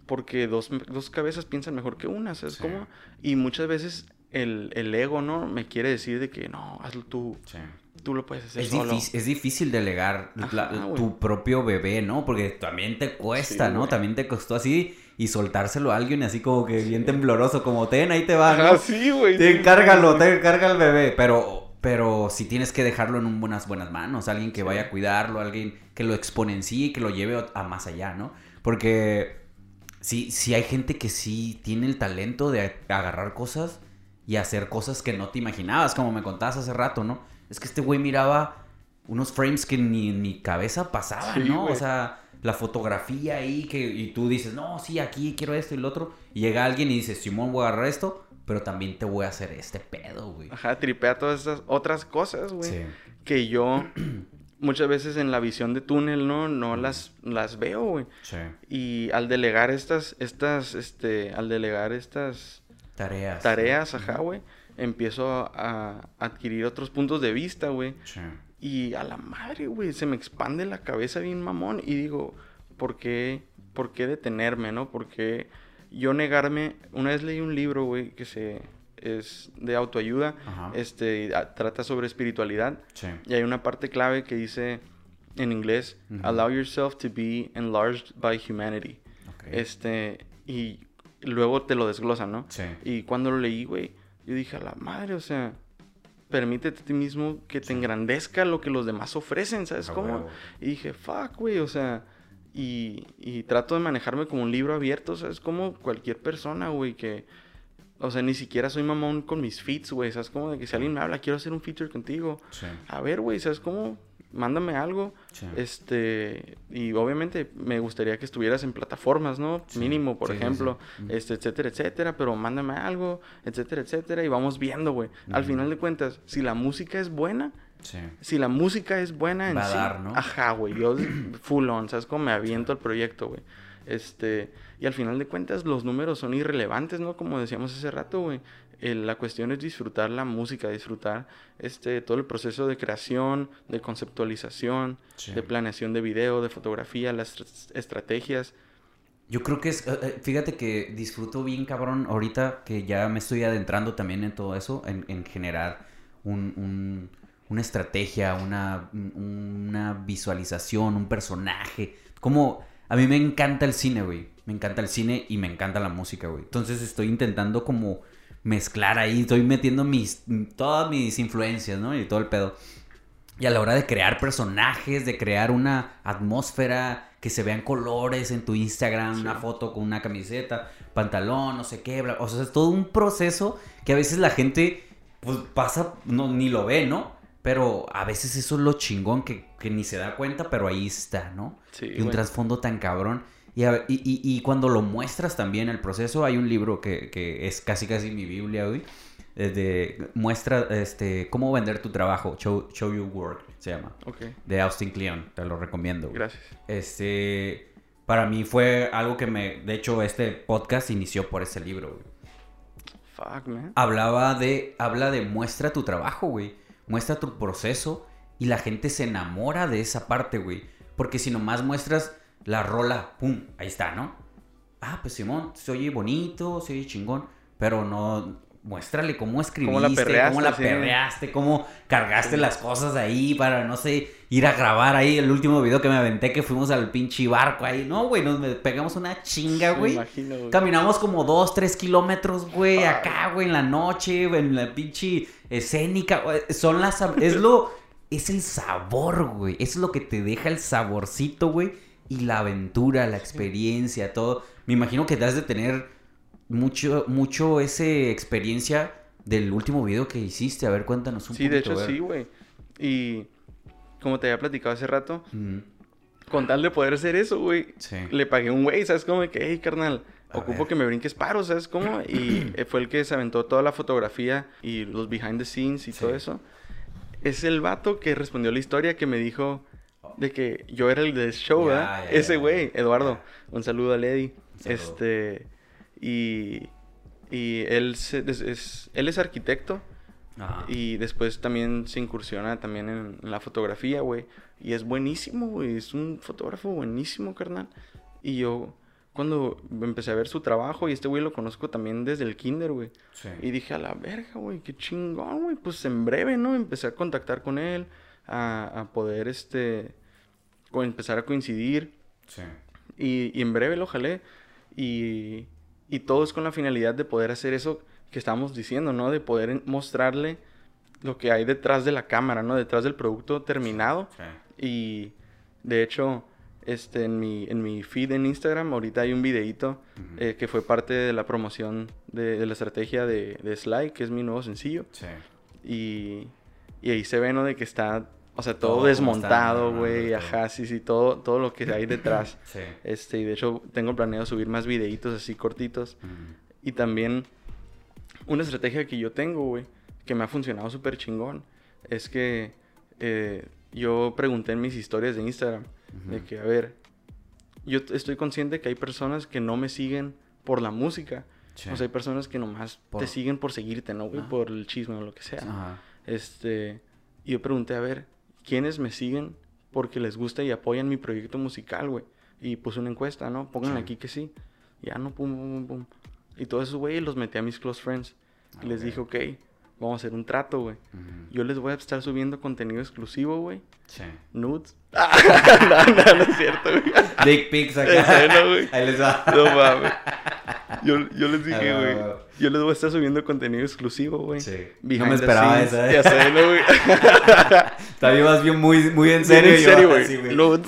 Porque dos, dos cabezas piensan mejor que una, ¿sabes Sí. cómo? Y muchas veces el, el ego, ¿no? Me quiere decir de que no, hazlo tú, Sí. tú lo puedes hacer Es solo. difícil, es difícil delegar la- Ajá, güey. tu propio bebé, ¿no? Porque también te cuesta, Sí, ¿no? güey. También te costó así y soltárselo a alguien así como que bien tembloroso, como ten, ahí te va, Ajá, ¿no? sí, güey. Te sí, encárgalo, sí, te encarga el bebé, pero, pero si tienes que dejarlo en un buenas, buenas manos, alguien que vaya a cuidarlo, alguien que lo exponencie, que lo lleve a más allá, ¿no? Porque sí, sí hay gente que sí tiene el talento de agarrar cosas y hacer cosas que no te imaginabas, como me contabas hace rato, ¿no? Es que este güey miraba unos frames que ni en mi cabeza pasaban, Sí, ¿no? O sea, la fotografía ahí que y tú dices, no, sí, aquí quiero esto y lo otro. Y llega alguien y dice, Simón, voy a agarrar esto, pero también te voy a hacer este pedo, güey. Ajá, tripea todas esas otras cosas, güey. Sí. Que yo [clears throat] muchas veces en la visión de túnel, ¿no? No las, las veo, güey. Sí. Y al delegar estas, estas, este, al delegar estas Tareas. tareas, ajá, güey, empiezo a adquirir otros puntos de vista, güey. Sí. Y a la madre, güey, se me expande la cabeza bien mamón. Y digo, ¿por qué, por qué detenerme, no? ¿Por qué yo negarme? Una vez leí un libro, güey, que se es de autoayuda. Ajá. Este, ah, trata sobre espiritualidad. Sí. Y hay una parte clave que dice en inglés, Ujú. allow yourself to be enlarged by humanity. Ok. Este, y luego te lo desglosan, ¿no? Sí. Y cuando lo leí, güey, yo dije, a la madre, o sea, permítete a ti mismo que te engrandezca lo que los demás ofrecen, ¿sabes A cómo? Y dije, fuck, güey, o sea, y, y trato de manejarme como un libro abierto, ¿sabes? Como cualquier persona, güey, que, o sea, ni siquiera soy mamón con mis feats, güey, ¿sabes? Como de que si alguien me habla, quiero hacer un feature contigo. Sí. A ver, güey, ¿sabes cómo? Mándame algo. Sí. Este, y obviamente me gustaría que estuvieras en plataformas, ¿no? Sí. Mínimo, por Sí, ejemplo, este, etcétera, etcétera, pero mándame algo, etcétera, etcétera, y vamos viendo, güey. Al final de cuentas, si la música es buena, si la música es buena en Va a dar, ¿no? ajá, güey, yo [clears throat] full on, ¿sabes cómo me aviento al proyecto, güey? Este, y al final de cuentas los números son irrelevantes, ¿no? Como decíamos hace rato, güey. Eh, la cuestión es disfrutar la música, disfrutar este todo el proceso de creación, de conceptualización, Sí. de planeación de video, de fotografía, las estra- estrategias. Yo creo que es, eh, eh, fíjate que disfruto bien cabrón ahorita que ya me estoy adentrando también en todo eso, en, en generar un, un- una estrategia, una, un- una visualización, un personaje. Como a mí me encanta el cine, güey. Me encanta el cine y me encanta la música, güey. Entonces estoy intentando como mezclar ahí, estoy metiendo mis, todas mis influencias, ¿no? Y todo el pedo. Y a la hora de crear personajes, de crear una atmósfera, que se vean colores en tu Instagram, Sí. una foto con una camiseta, pantalón, no sé qué, bla- o sea, es todo un proceso que a veces la gente pues pasa, no, ni lo ve, ¿no? Pero a veces eso es lo chingón que, que ni se da cuenta, pero ahí está, ¿no? Sí, y un trasfondo tan cabrón. Y, a- y, y- y cuando lo muestras también el proceso, hay un libro que, que es casi casi mi Biblia, güey. eh, de- muestra este, cómo vender tu trabajo, Show, Show Your Work, se llama. De Austin Kleon, te lo recomiendo. güey. gracias. Este, para mí fue algo que me, de hecho, este podcast inició por ese libro, güey. Fuck, man. Hablaba de, habla de muestra tu trabajo, güey. Muestra tu proceso y la gente se enamora de esa parte, güey. Porque si nomás muestras la rola, pum, ahí está, ¿no? Ah, pues Simón, se oye bonito, se oye chingón, pero no, muéstrale cómo escribiste, Cómo la perreaste, cómo la sí. perreaste, cómo cargaste las cosas ahí para, no sé, ir a grabar ahí el último video que me aventé que fuimos al pinche barco ahí. No, güey, nos pegamos una chinga, güey. imagino, güey. Caminamos como dos, tres kilómetros, güey, acá, güey, en la noche, güey, en la pinche escénica. güey. Son las... Es lo... Es el sabor, güey. Es lo que te deja el saborcito, güey. Y la aventura, la experiencia, todo. Me imagino que debes de tener mucho, mucho ese experiencia del último video que hiciste. A ver, cuéntanos un Sí, de poquito. hecho sí, güey. Y como te había platicado hace rato, Mm, con tal de poder hacer eso, güey, sí. le pagué un güey, ¿sabes? Como de que, hey, carnal, A ocupo ver. que me brinques paro, ¿sabes cómo? Y [clears throat] fue el que se aventó toda la fotografía y los behind the scenes y Sí. todo eso. Es el vato que respondió la historia que me dijo de que yo era el del show, ¿verdad? Ese güey. Eduardo. Un saludo a Lady. Saludo. Este, y, y él, se- es, es- él es arquitecto. Ajá. Y después también se incursiona también en, en la fotografía, güey. Y es buenísimo, güey. Es un fotógrafo buenísimo, carnal. Y yo, cuando empecé a ver su trabajo, y este güey lo conozco también desde el kinder, güey. Sí. Y dije, a la verga, güey, qué chingón, güey. Pues en breve, ¿no? Empecé a contactar con él, a, a poder, este, empezar a coincidir. Sí. Y, y en breve lo jalé. Y, y todo es con la finalidad de poder hacer eso que estamos diciendo, ¿no? De poder mostrarle lo que hay detrás de la cámara, ¿no? Detrás del producto terminado. Sí. Y de hecho, este, en mi, en mi feed en Instagram, ahorita hay un videíto Ujú. eh, que fue parte de la promoción de, de la estrategia de, de Sly, que es mi nuevo sencillo. Sí. Y, y ahí se ve, ¿no? De que está, o sea, Todo desmontado, güey. Ajá, sí, sí, todo, todo lo que hay detrás. [laughs] Sí. Este, y de hecho tengo planeado subir más videitos así cortitos. Y también una estrategia que yo tengo, güey, que me ha funcionado súper chingón, es que eh, yo pregunté en mis historias de Instagram, de que, a ver, yo estoy consciente que hay personas que no me siguen por la música. Sí. O sea, hay personas que nomás Por- te siguen por seguirte, ¿no, güey? Ah. Por el chisme o lo que sea. Ajá. Este, y yo pregunté, a ver, ¿quiénes me siguen porque les gusta y apoyan mi proyecto musical, güey? Y puse una encuesta, ¿no? Pónganle Sí. aquí que sí. Ya no, pum, pum, pum, pum. Y todos esos güeyes los metí a mis close friends. Y les dije, ok, vamos a hacer un trato, güey. Yo les voy a estar subiendo contenido exclusivo, güey. Sí. Nudes. [laughs] no, no, no es cierto, güey. Dick pics acá. [laughs] Güey. Ahí les va. No mames. Yo, yo les dije, Ah, güey. Yo les voy a estar subiendo contenido exclusivo, güey. Sí. Behind no me the esperaba scenes. esa, ¿eh? Ya sé, ¿no, güey? También vas bien muy, muy en serio. en serio, güey. [laughs]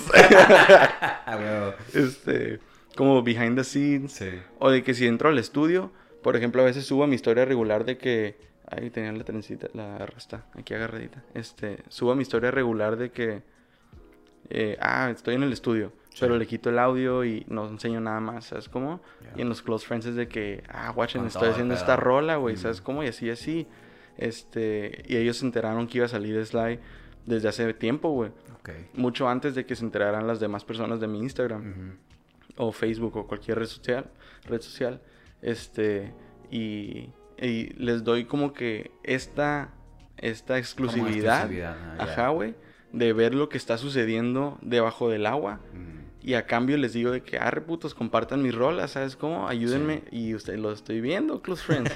este, como behind the scenes. Sí. O de que si entro al estudio, por ejemplo, a veces subo mi historia regular de que. Ahí tenía la trencita, la rasta, aquí agarradita. Este, subo mi historia regular de que. eh, ah, estoy en el estudio, pero le quito el audio y no enseño nada más, ¿sabes cómo? Y en los close friends es de que, ah, watchen, Con estoy haciendo esta rola, güey, ¿sabes Mm. cómo? Y así, así. Este, y ellos se enteraron que iba a salir Sly desde hace tiempo, güey. Ok. Mucho antes de que se enteraran las demás personas de mi Instagram o Facebook o cualquier red social, red social, este, y, y les doy como que esta, esta exclusividad, exclusividad, ajá, güey, de ver lo que está sucediendo debajo del agua. Ujú. Y a cambio les digo de que, arre putos, compartan mis rolas, ¿sabes cómo? Ayúdenme. Y usted lo estoy viendo, close friends.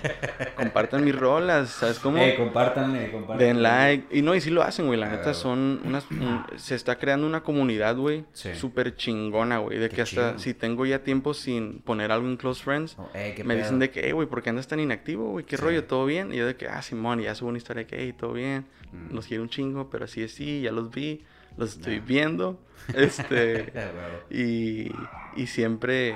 compartan mis rolas, ¿sabes cómo? Eh, compártanle, compártanle. Den like. Y no, y sí lo hacen, güey. La neta son unas... [clears throat] un- se está creando una comunidad, güey. Sí. Súper chingona, güey. De Qué que hasta chido. si tengo ya tiempo sin poner algo en Close Friends, Oh, eh, me pedo. dicen de que, hey, güey, ¿por qué andas tan inactivo, güey? ¿Qué Sí. rollo? ¿Todo bien? Y yo de que, ah, Simón, ya subo una historia de que, hey, todo bien. Mm. Los quiero un chingo, pero así es, sí, ya los vi. Los estoy viendo. [laughs] Este... Y, y siempre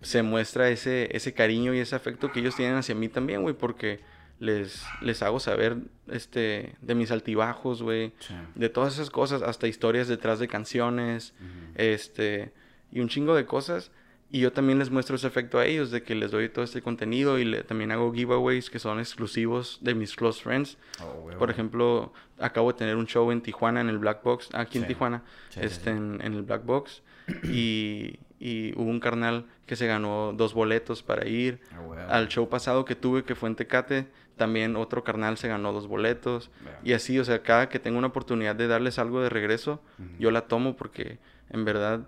se muestra ese, ese cariño y ese afecto que ellos tienen hacia mí también, güey, porque les, les hago saber este, de mis altibajos, güey, Sí. de todas esas cosas, hasta historias detrás de canciones, este, y un chingo de cosas. Y yo también les muestro ese afecto a ellos, de que les doy todo este contenido y le- también hago giveaways que son exclusivos de mis close friends. Oh. Por ejemplo, acabo de tener un show en Tijuana, en el Black Box, aquí en. Tijuana, Sí, este, sí. En, en el Black Box. [clears throat] Y, y hubo un carnal que se ganó dos boletos para ir. Ah. Al show pasado que tuve, que fue en Tecate, también otro carnal se ganó dos boletos. Y así, o sea, cada que tengo una oportunidad de darles algo de regreso, yo la tomo porque en verdad,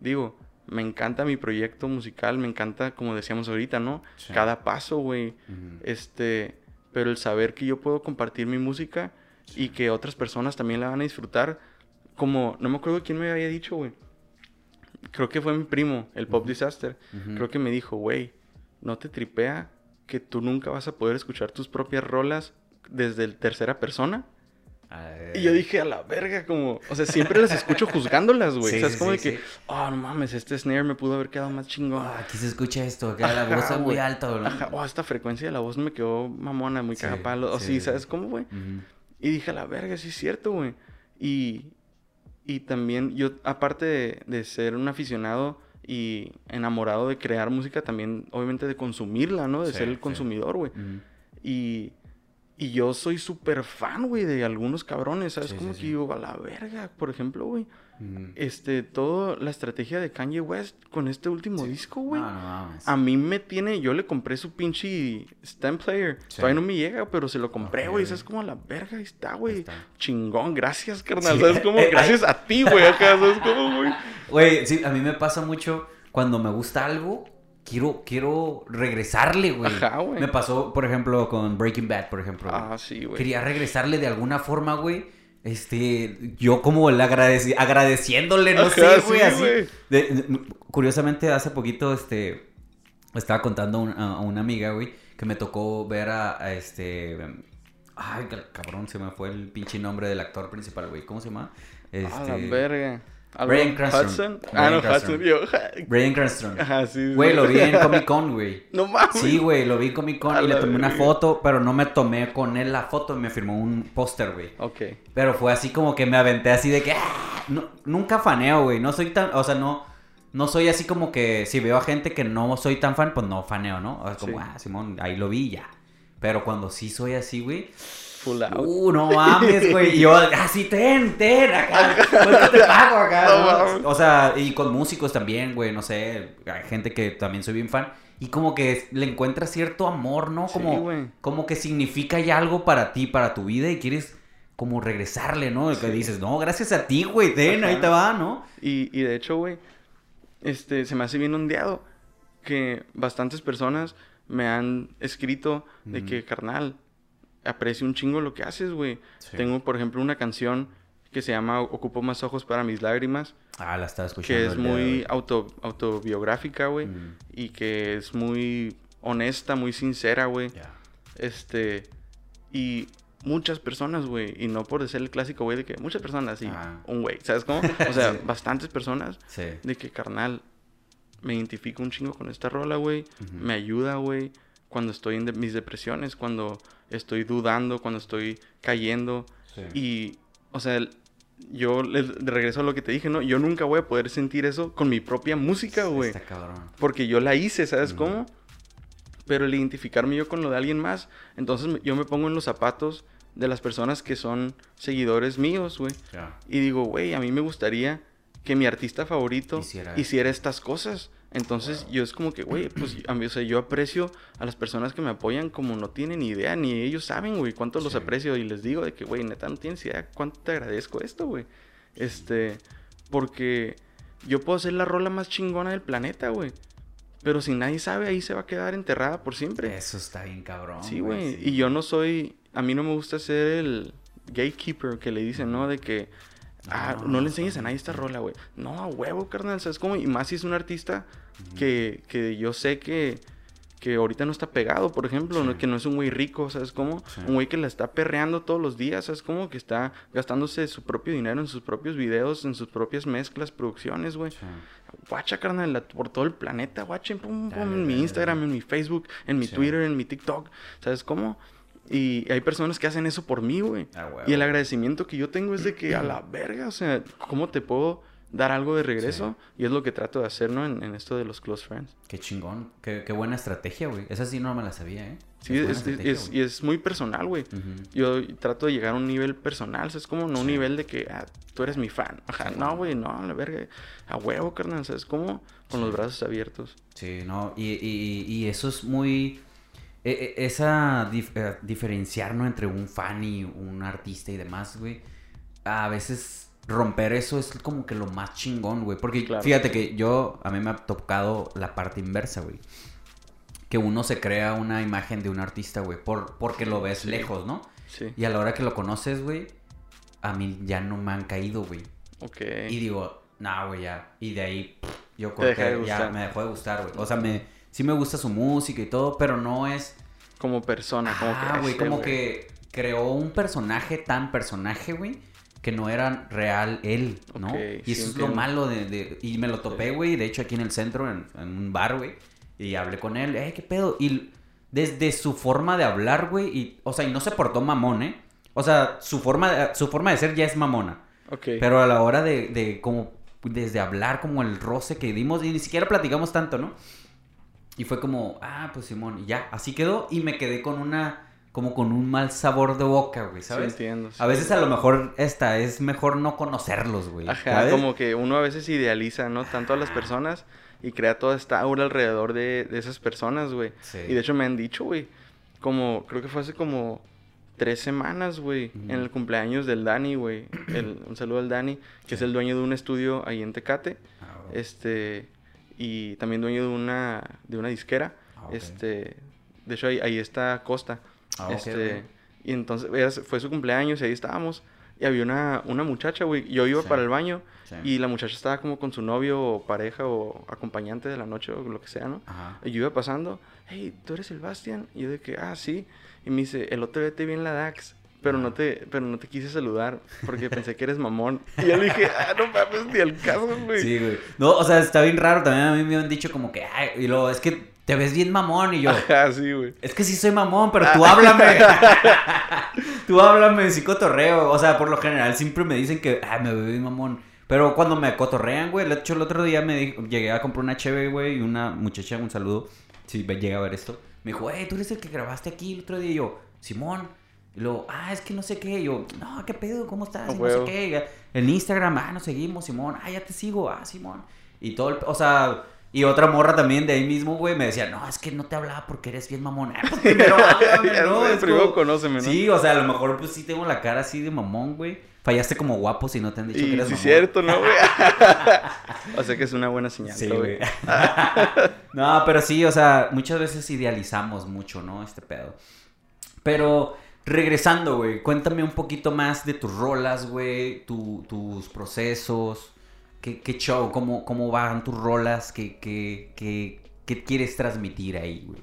digo, me encanta mi proyecto musical, me encanta, como decíamos ahorita, ¿no? Sí. Cada paso, güey. Este, pero el saber que yo puedo compartir mi música y que otras personas también la van a disfrutar, como, no me acuerdo quién me había dicho, güey. Creo que fue mi primo, el Pop Disaster. Creo que me dijo, güey, no te tripea que tú nunca vas a poder escuchar tus propias rolas desde el tercera persona. Y yo dije, a la verga, como, o sea, siempre las escucho juzgándolas, güey. [laughs] o sea, es como de que, oh, no mames, este snare me pudo haber quedado más chingón. Ah, aquí se escucha esto, que la voz es muy alta, güey. Ajá, oh, esta frecuencia de la voz me quedó mamona, muy cagapalo. O sí, ¿sabes cómo, güey? Y dije, a la verga, sí es cierto, güey. Y, y también, yo, aparte de, ser un aficionado y enamorado de crear música, también, obviamente, de consumirla, ¿no? De ser el consumidor, güey. Y y yo soy súper fan, güey, de algunos cabrones, ¿sabes? Como que digo, a la verga, por ejemplo, güey. Este, toda la estrategia de Kanye West con este último disco, güey. No, no, a mí me tiene, yo le compré su pinche stem player. Todavía no me llega, pero se lo compré, güey. ¿Sabes como a la verga? Ahí está, güey. Chingón, gracias, carnal. ¿Sabes cómo? [laughs] Gracias a ti, güey, acá, ¿sabes cómo, güey? Güey, sí, a mí me pasa mucho cuando me gusta algo quiero, quiero regresarle, güey. Ajá, güey. Me pasó, por ejemplo, con Breaking Bad, por ejemplo. Ah, sí, güey. Quería regresarle de alguna forma, güey. Este, yo como le agradeci agradeciéndole, no sé, güey, así. curiosamente, hace poquito, este, estaba contando a una amiga, güey, que me tocó ver a, este, ay, cabrón, se me fue el pinche nombre del actor principal, güey, ¿cómo se llama? Este, a la verga. Brian Cranston. Ah, no, Hudson. Brian Cranston. Ajá, sí. Güey, lo vi en [laughs] Comic Con, güey. No mames. Sí, güey, lo vi en Comic Con y le tomé una foto, pero no me tomé con él la foto, me firmó un póster, güey. Ok. Pero fue así como que me aventé así de que. ¡ah! No, nunca faneo, güey. No soy tan. O sea, no. No soy así como que si veo a gente que no soy tan fan, pues no faneo, ¿no? O sea, como, ah, Simón, ahí lo vi ya. Pero cuando sí soy así, güey Uh, no mames, güey. Y yo, así, [laughs] ah, ten, ten, acá. ¿Cuánto te pago acá? O sea, y con músicos también, güey, no sé. Hay gente que también soy bien fan. Y como que le encuentras cierto amor, ¿no? Como, como que significa ya algo para ti, para tu vida y quieres como regresarle, ¿no? Que dices, no, gracias a ti, güey, ten, ahí te va, ¿no? Y, y de hecho, güey, este, se me hace bien ondeado que bastantes personas me han escrito de que, carnal, aprecio un chingo lo que haces, güey. Tengo, por ejemplo, una canción que se llama Ocupo más ojos para mis lágrimas. Ah, la estaba escuchando. Que es muy auto, autobiográfica, güey. Y que es muy honesta, muy sincera, güey. Este. Y muchas personas, güey. Y no por ser el clásico, güey, de que muchas personas, sí. Ah. Un güey. ¿Sabes cómo? [laughs] O sea, bastantes personas. Sí. De que, carnal, me identifico un chingo con esta rola, güey. Me ayuda, güey cuando estoy en mis depresiones, cuando estoy dudando, cuando estoy cayendo. Y, o sea, yo le, regreso a lo que te dije, ¿no? Yo nunca voy a poder sentir eso con mi propia música, güey. Porque yo la hice, ¿sabes cómo? Pero el identificarme yo con lo de alguien más, entonces yo me pongo en los zapatos de las personas que son seguidores míos, güey. Y digo, güey, a mí me gustaría que mi artista favorito hiciera estas cosas. Entonces yo es como que, güey, pues a mí, o sea, yo aprecio a las personas que me apoyan como no tienen idea, ni ellos saben, güey, cuánto los aprecio. Y les digo de que, güey, neta, no tienes idea cuánto te agradezco esto, güey. Este, porque yo puedo ser la rola más chingona del planeta, güey. Pero si nadie sabe, ahí se va a quedar enterrada por siempre. Eso está bien cabrón. Sí, güey. Y yo no soy, a mí no me gusta ser el gatekeeper que le dicen, ¿no? De que Ah, no, le enseñes a nadie esta rola, güey. No, a huevo, carnal. ¿Sabes cómo? Y más si es un artista que, que yo sé que, que ahorita no está pegado, por ejemplo, que no es un güey rico, ¿sabes cómo? Un güey que la está perreando todos los días, ¿sabes cómo? Que está gastándose su propio dinero en sus propios videos, en sus propias mezclas, producciones, güey. Guacha, carnal, por todo el planeta, guacha, pum, pum, en mi Instagram, en mi Facebook, en mi Twitter, en mi TikTok, ¿sabes cómo? Y hay personas que hacen eso por mí, güey. Ah, y el agradecimiento que yo tengo es de que a la verga, o sea, ¿cómo te puedo dar algo de regreso? Y es lo que trato de hacer, ¿no? En, esto de los close friends. Qué chingón. Qué, qué, buena estrategia, güey. Esa sí no me la sabía, ¿eh? Sí, es, y es muy personal, güey. Yo trato de llegar a un nivel personal, ¿sabes? Como no un nivel de que ah, tú eres mi fan. Ajá, no, güey, no, a la verga. A huevo, carnal, ¿sabes? Como con los brazos abiertos. Sí, no, y, y, y eso es muy e, e, esa eh, diferenciar ¿no? entre un fan y un artista y demás, güey. A veces romper eso es como que lo más chingón, güey. Porque fíjate que yo, a mí me ha tocado la parte inversa, güey. que uno se crea una imagen de un artista, güey, por, porque lo ves lejos, ¿no? Sí. Y a la hora que lo conoces, güey, a mí ya no me han caído, güey. Ok. Y digo, nah, güey, ya. Y de ahí pff, yo deja de corté, ya me dejó de gustar, güey. O sea, me, sí me gusta su música y todo, pero no es... Como persona, como Ah, que... güey, como que creó un personaje tan personaje, güey, que no era real él, ¿no? Y sí eso es lo malo de, de- Y me lo topé, güey, de hecho aquí en el centro, en, en un bar, güey, y hablé con él, eh, ¿qué pedo? Y desde su forma de hablar, güey, y, o sea, y no se portó mamón, ¿eh? O sea, su forma de, su forma de ser ya es mamona. Ok. Pero a la hora de, de como, desde hablar, como el roce que dimos, y ni siquiera platicamos tanto, ¿no? Y fue como, ah, pues Simón, y ya, así quedó, y me quedé con una, como con un mal sabor de boca, güey, Sí, ¿sabes? entiendo. sí. a veces a lo mejor esta es mejor no conocerlos, güey. Ajá, ¿sabes? como que uno a veces idealiza, ¿no? Tanto a las personas y crea toda esta aura alrededor de, de esas personas, güey. Sí. Y de hecho me han dicho, güey, como, creo que fue hace como tres semanas, güey, en el cumpleaños del Dani, güey. Un saludo al Dani, que es el dueño de un estudio ahí en Tecate. Ah, güey. Este, y también dueño de una, de una disquera. Ah, ok. Este, de hecho ahí, ahí está Costa. Ah, este, ok. y entonces era- fue su cumpleaños y ahí estábamos. Y había una, una muchacha, güey. Yo iba Sí. para el baño Sí. y la muchacha estaba como con su novio o pareja o acompañante de la noche o lo que sea, ¿no? Ajá. Y yo iba pasando, hey, ¿tú eres el Bastian? Y yo de que, ah, sí. Y me dice, el otro día te vi en la DAX, pero no te, pero no te quise saludar porque pensé que eres mamón. Y yo le dije, ah, no mames, ni al caso, güey. Sí, güey. No, o sea, está bien raro. También a mí me han dicho como que, ay, y luego, es que te ves bien mamón. Y yo, Ajá, sí, güey. es que sí soy mamón, pero tú háblame. [laughs] tú háblame, sí cotorreo. O sea, por lo general siempre me dicen que, ay, me veo bien mamón. Pero cuando me cotorrean, güey, de hecho el otro día me dijo, llegué a comprar una cheve, güey, y una muchacha, un saludo, si llega a ver esto, me dijo, hey, tú eres el que grabaste aquí el otro día. Y yo, Simón. Y luego, ah, es que no sé qué. Y yo, no, ¿qué pedo? ¿Cómo estás? Y no sé qué. En Instagram, ah, nos seguimos, Simón. Ah, ya te sigo, ah, Simón. Y todo el, o sea, y otra morra también de ahí mismo, güey, me decía, no, es que no te hablaba porque eres bien mamón. Ah, pues primero háblame, ¿no? Es primero como- conóceme, ¿no? Sí, o sea, a lo mejor pues sí tengo la cara así de mamón, güey. Fallaste como guapo si no te han dicho que Y eres sí, mamón. cierto, ¿no, güey? [laughs] o sea que es una buena señal, Sí, güey. [laughs] no, pero sí, o sea, muchas veces idealizamos mucho, ¿no? Este pedo. Pero regresando, güey, cuéntame un poquito más de tus rolas, güey, tu- tus procesos, qué, qué show, cómo, cómo van tus rolas, qué, qué, qué, qué quieres transmitir ahí, güey.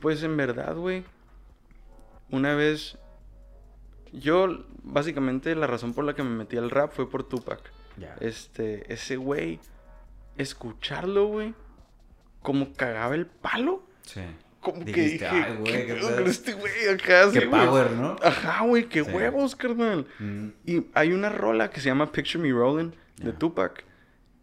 Pues en verdad, güey. Una vez. Yo, básicamente, la razón por la que me metí al rap fue por Tupac. Ya. Este, ese güey. Escucharlo, güey. Como cagaba el palo. Sí. Como que dije. "Ay, güey, ¿qué qué pedo pedo". con este güey acá? Qué sí, güey. power, ¿no? Ajá, güey, qué Sí. huevos, carnal. Mm, Y hay una rola que se llama Picture Me Rolling de. Tupac.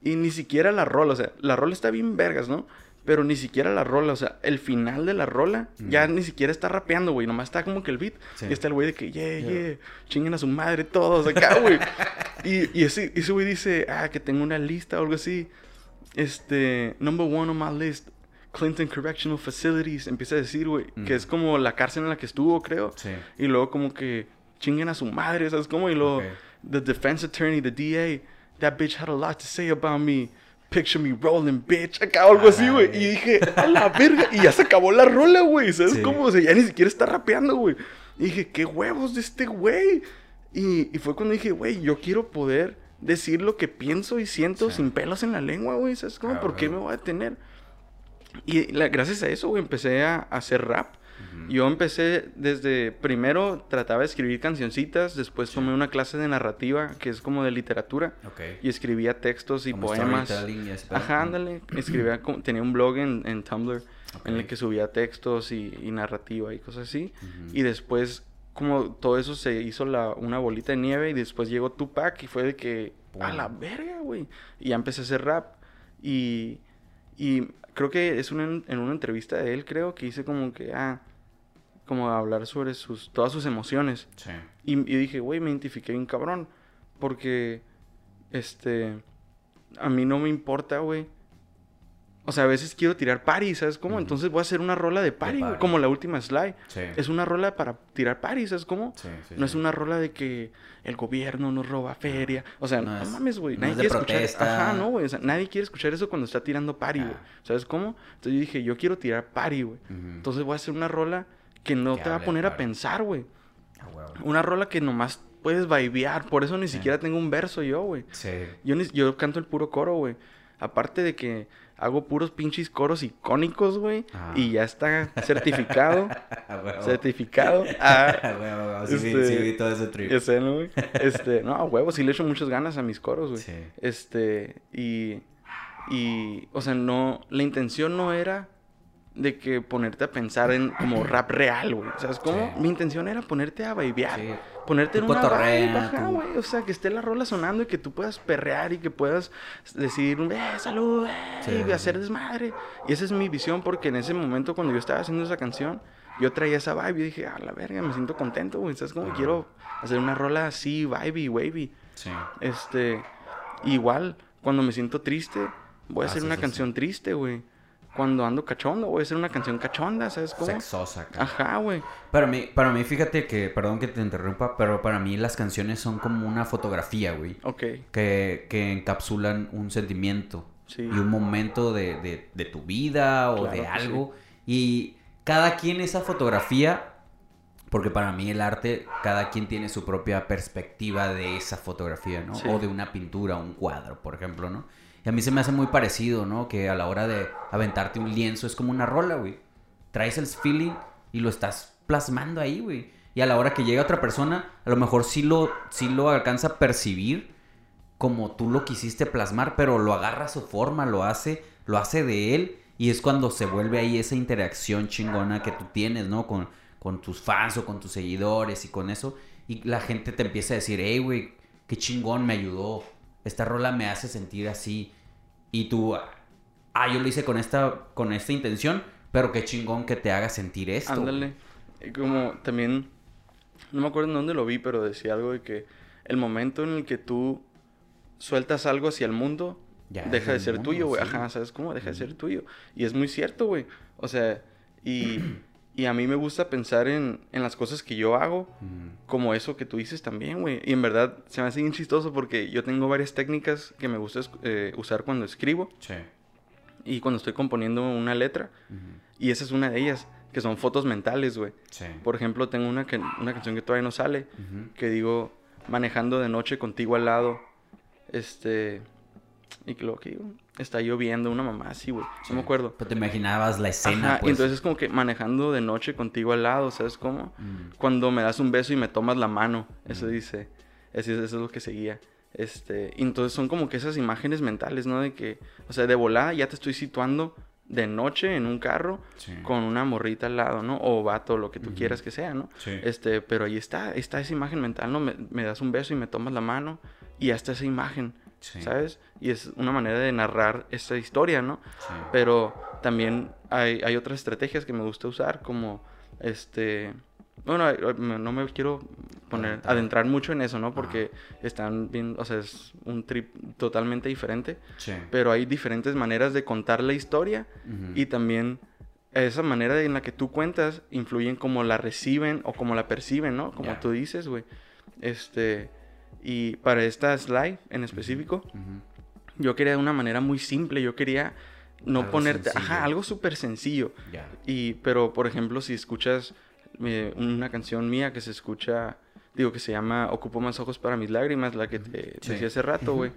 Y ni siquiera la rola, o sea, la rola está bien vergas, ¿no? Pero ni siquiera la rola, o sea, el final de la rola ya ni siquiera está rapeando, güey. Nomás está como que el beat. Sí. Y está el güey de que, yeah, yeah, chinguen a su madre todos acá, [laughs] güey. y, y ese, ese güey dice, ah, que tengo una lista o algo así. Este, number one on my list, Clinton Correctional Facilities. Empieza a decir, güey, Mm. que es como la cárcel en la que estuvo, creo. Sí. Y luego como que chinguen a su madre, ¿sabes cómo? Y luego, Ok. the defense attorney, the DA, that bitch had a lot to say about me. Picture me rolling, bitch. Acá algo así, güey. Y dije, a la verga. Y ya se acabó la rola, güey. ¿Sabes Sí. cómo? O sea, ya ni siquiera está rapeando, güey. Y dije, qué huevos de este güey. Y, y fue cuando dije, güey, yo quiero poder decir lo que pienso y siento Sí. sin pelos en la lengua, güey. ¿Sabes cómo? ¿Por qué me voy a detener? Y la- gracias a eso, güey, empecé a, a hacer rap. Ujú. Yo empecé desde, primero trataba de escribir cancioncitas, después tomé una clase de narrativa, que es como de literatura, Ok. y escribía textos y Como poemas. Ajá, ándale. Escribía, tenía un blog en, en Tumblr en el que subía textos y, y narrativa y cosas así. Ujú. Y después, como todo eso se hizo la, una bolita de nieve y después llegó Tupac y fue de que, a Pum. la verga, güey. Y ya empecé a hacer rap. Y, y creo que es una, en una entrevista de él, creo, que hice como que, ah, como hablar sobre sus, todas sus emociones. Sí. Y, y dije, güey, me identifiqué bien cabrón. Porque, este, a mí no me importa, güey, o sea, a veces quiero tirar party, ¿sabes cómo? Entonces voy a hacer una rola de party, güey, party. como la última slide. Sí. Es una rola para tirar party, ¿sabes cómo? Sí, sí, no es una rola de que el gobierno nos roba feria. O sea, No no, es- mames, güey. no nadie es de quiere escuchar. Ajá, no, güey. O sea, nadie quiere escuchar eso cuando está tirando party, güey. Ah. ¿Sabes cómo? Entonces yo dije, yo quiero tirar party, güey. Entonces voy a hacer una rola que no Que te va a de poner a pensar, güey. Ah. Una rola que nomás puedes vibear. Por eso ni siquiera tengo un verso yo, güey. Sí. Yo, yo canto el puro coro, güey. Aparte de que hago puros pinches coros icónicos, güey. Ah. Y ya está certificado. [laughs] Ah, certificado. Ah, [laughs] Ah, a huevo. Sí, Este, sí, vi todo ese trip. ya sé, ¿no, güey? [laughs] Este, no, a huevo, sí le echo muchas ganas a mis coros, güey. Sí. Este, y, y, o sea, no, la intención no era de que ponerte a pensar en como rap real, güey. ¿Sabes cómo? Sí. Mi intención era ponerte a baibear. Sí. Ponerte en una tú- güey. O sea, que esté la rola sonando y que tú puedas perrear y que puedas decir, eh, salud, eh, Sí, y hacer desmadre. Y esa es mi visión porque en ese momento cuando yo estaba haciendo esa canción, yo traía esa vibe y dije, a la verga, me siento contento, güey. ¿Sabes cómo? Quiero hacer una rola así, vibey, wavy. Sí. Este, igual, cuando me siento triste, voy a Ah, hacer una canción triste, güey. Cuando ando cachondo, voy a hacer una canción cachonda, ¿sabes cómo? Sexosa. acá. Ajá, güey. Para mí, para mí, fíjate que, perdón que te interrumpa, pero para mí las canciones son como una fotografía, güey. Ok, Que, que encapsulan un sentimiento sí. y un momento de, de- de tu vida o Claro de algo. Y cada quien esa fotografía, porque para mí el arte, cada quien tiene su propia perspectiva de esa fotografía, ¿no? Sí. O de una pintura, un cuadro, por ejemplo, ¿no? Y a mí se me hace muy parecido, ¿no? Que a la hora de aventarte un lienzo es como una rola, güey. Traes el feeling y lo estás plasmando ahí, güey. Y a la hora que llega otra persona, a lo mejor sí lo, sí lo alcanza a percibir como tú lo quisiste plasmar, pero lo agarra a su forma, lo hace, lo hace de él. Y es cuando se vuelve ahí esa interacción chingona que tú tienes, ¿no? Con, con tus fans o con tus seguidores y con eso. Y la gente te empieza a decir, hey, güey, qué chingón me ayudó. Esta rola me hace sentir así. Y tú, ah, yo lo hice con esta, con esta intención, pero qué chingón que te haga sentir esto. Ándale. Y Como también, no me acuerdo en dónde lo vi, pero decía algo de que el momento en el que tú sueltas algo hacia el mundo, Ya deja de ser mundo, tuyo, güey. sí. Ajá, ¿sabes cómo? Deja de ser tuyo. Y es muy cierto, güey. O sea, y, y a mí me gusta pensar en, en las cosas que yo hago como eso que tú dices también, güey. Y en verdad se me hace bien chistoso porque yo tengo varias técnicas que me gusta eh, usar cuando escribo Sí. y cuando estoy componiendo una letra. Y esa es una de ellas, que son fotos mentales, güey. Sí. Por ejemplo, tengo una, que- una canción que todavía no sale, que digo, manejando de noche contigo al lado, este, y que lo que digo, está lloviendo, una mamá así, güey, Sí. no me acuerdo. Pero te imaginabas la escena, Ajá, y pues. entonces es como que manejando de noche contigo al lado, ¿sabes cómo? Mm. Cuando me das un beso y me tomas la mano, eso Mm. dice, eso, eso es lo que seguía. Este, y entonces son como que esas imágenes mentales, ¿no? De que, o sea, de volada ya te estoy situando de noche en un carro Sí. con una morrita al lado, ¿no? O vato, lo que tú quieras que sea, ¿no? Sí. Este, pero ahí está, está esa imagen mental, ¿no? Me, me das un beso y me tomas la mano y hasta esa imagen, Sí. ¿sabes? Y es una manera de narrar esta historia, ¿no? Sí. Pero también hay, hay otras estrategias que me gusta usar, como este. Bueno, no me quiero poner, Adentrar. mucho en eso, ¿no? Porque están bien, o sea, es un trip totalmente diferente. Sí. Pero hay diferentes maneras de contar la historia y también esa manera en la que tú cuentas influye en cómo la reciben o cómo la perciben, ¿no? Como tú dices, güey. Este. Y para esta slide en específico, yo quería de una manera muy simple. Yo quería no Algo ponerte. sencillo. Ajá, algo súper sencillo. Y, pero, por ejemplo, si escuchas eh, una canción mía que se escucha, digo, que se llama Ocupo más ojos para mis lágrimas, la que te Sí. decía hace rato, güey.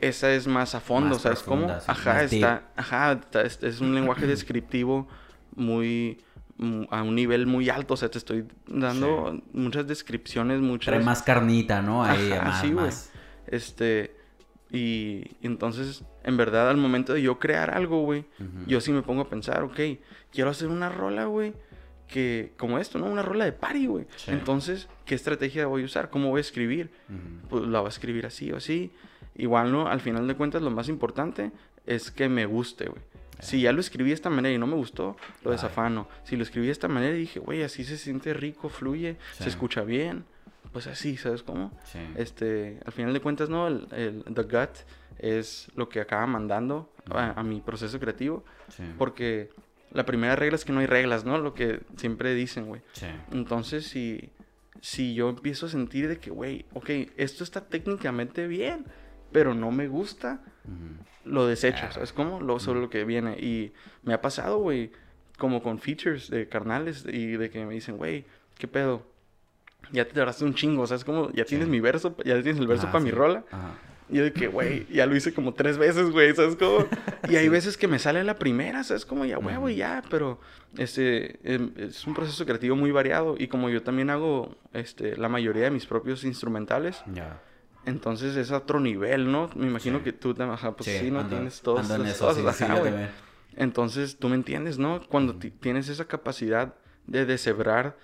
Esa es más a fondo, Más ¿sabes cómo? profunda, Ajá, está, ajá, está- es, es un lenguaje [clears throat] descriptivo muy a un nivel muy alto, o sea, te estoy dando muchas descripciones, muchas Trae más carnita, ¿no? Ahí, Ajá, más, sí, güey. más. este y, y entonces, en verdad, al momento de yo crear algo, güey, yo sí me pongo a pensar, ok, quiero hacer una rola, güey, que como esto, ¿no? Una rola de party, güey. Sí. Entonces, ¿qué estrategia voy a usar? ¿Cómo voy a escribir? Pues la voy a escribir así o así. Igual, ¿no? Al final de cuentas, lo más importante es que me guste, güey. Si ya lo escribí de esta manera y no me gustó, lo desafano. Si lo escribí de esta manera y dije, güey, así se siente rico, fluye, Sí. se escucha bien, pues así, ¿sabes cómo? Sí. Este, al final de cuentas, ¿no? El, el the gut es lo que acaba mandando a, a mi proceso creativo. Sí. Porque la primera regla es que no hay reglas, ¿no? Lo que siempre dicen, güey. Sí. Entonces, si, si yo empiezo a sentir de que, güey, ok, esto está técnicamente bien, pero no me gusta, Ujú. Lo desecho, Ah. ¿sabes cómo? Lo, sobre lo que viene. Y me ha pasado, güey, como con features de carnales y de que me dicen, güey, ¿qué pedo? Ya te tardaste un chingo, ¿sabes cómo? Ya tienes Sí. mi verso, ya tienes el verso Ah, para mi sí. rola. Ajá. Y yo de que, güey, ya lo hice como tres veces, güey, ¿sabes cómo? Y hay veces que me sale la primera, ¿sabes cómo? Ya, huevo, Ujú. y ya, pero este, em, es un proceso creativo muy variado. Y como yo también hago este, la mayoría de mis propios instrumentales, Ya. Entonces es a otro nivel, ¿no? Me imagino Sí. que tú, también, ajá, pues sí, ¿no? ando- tienes todas esas eso, cosas, sí, ajá, güey. Entonces, tú me entiendes, ¿no? Cuando ti- tienes esa capacidad de deshebrar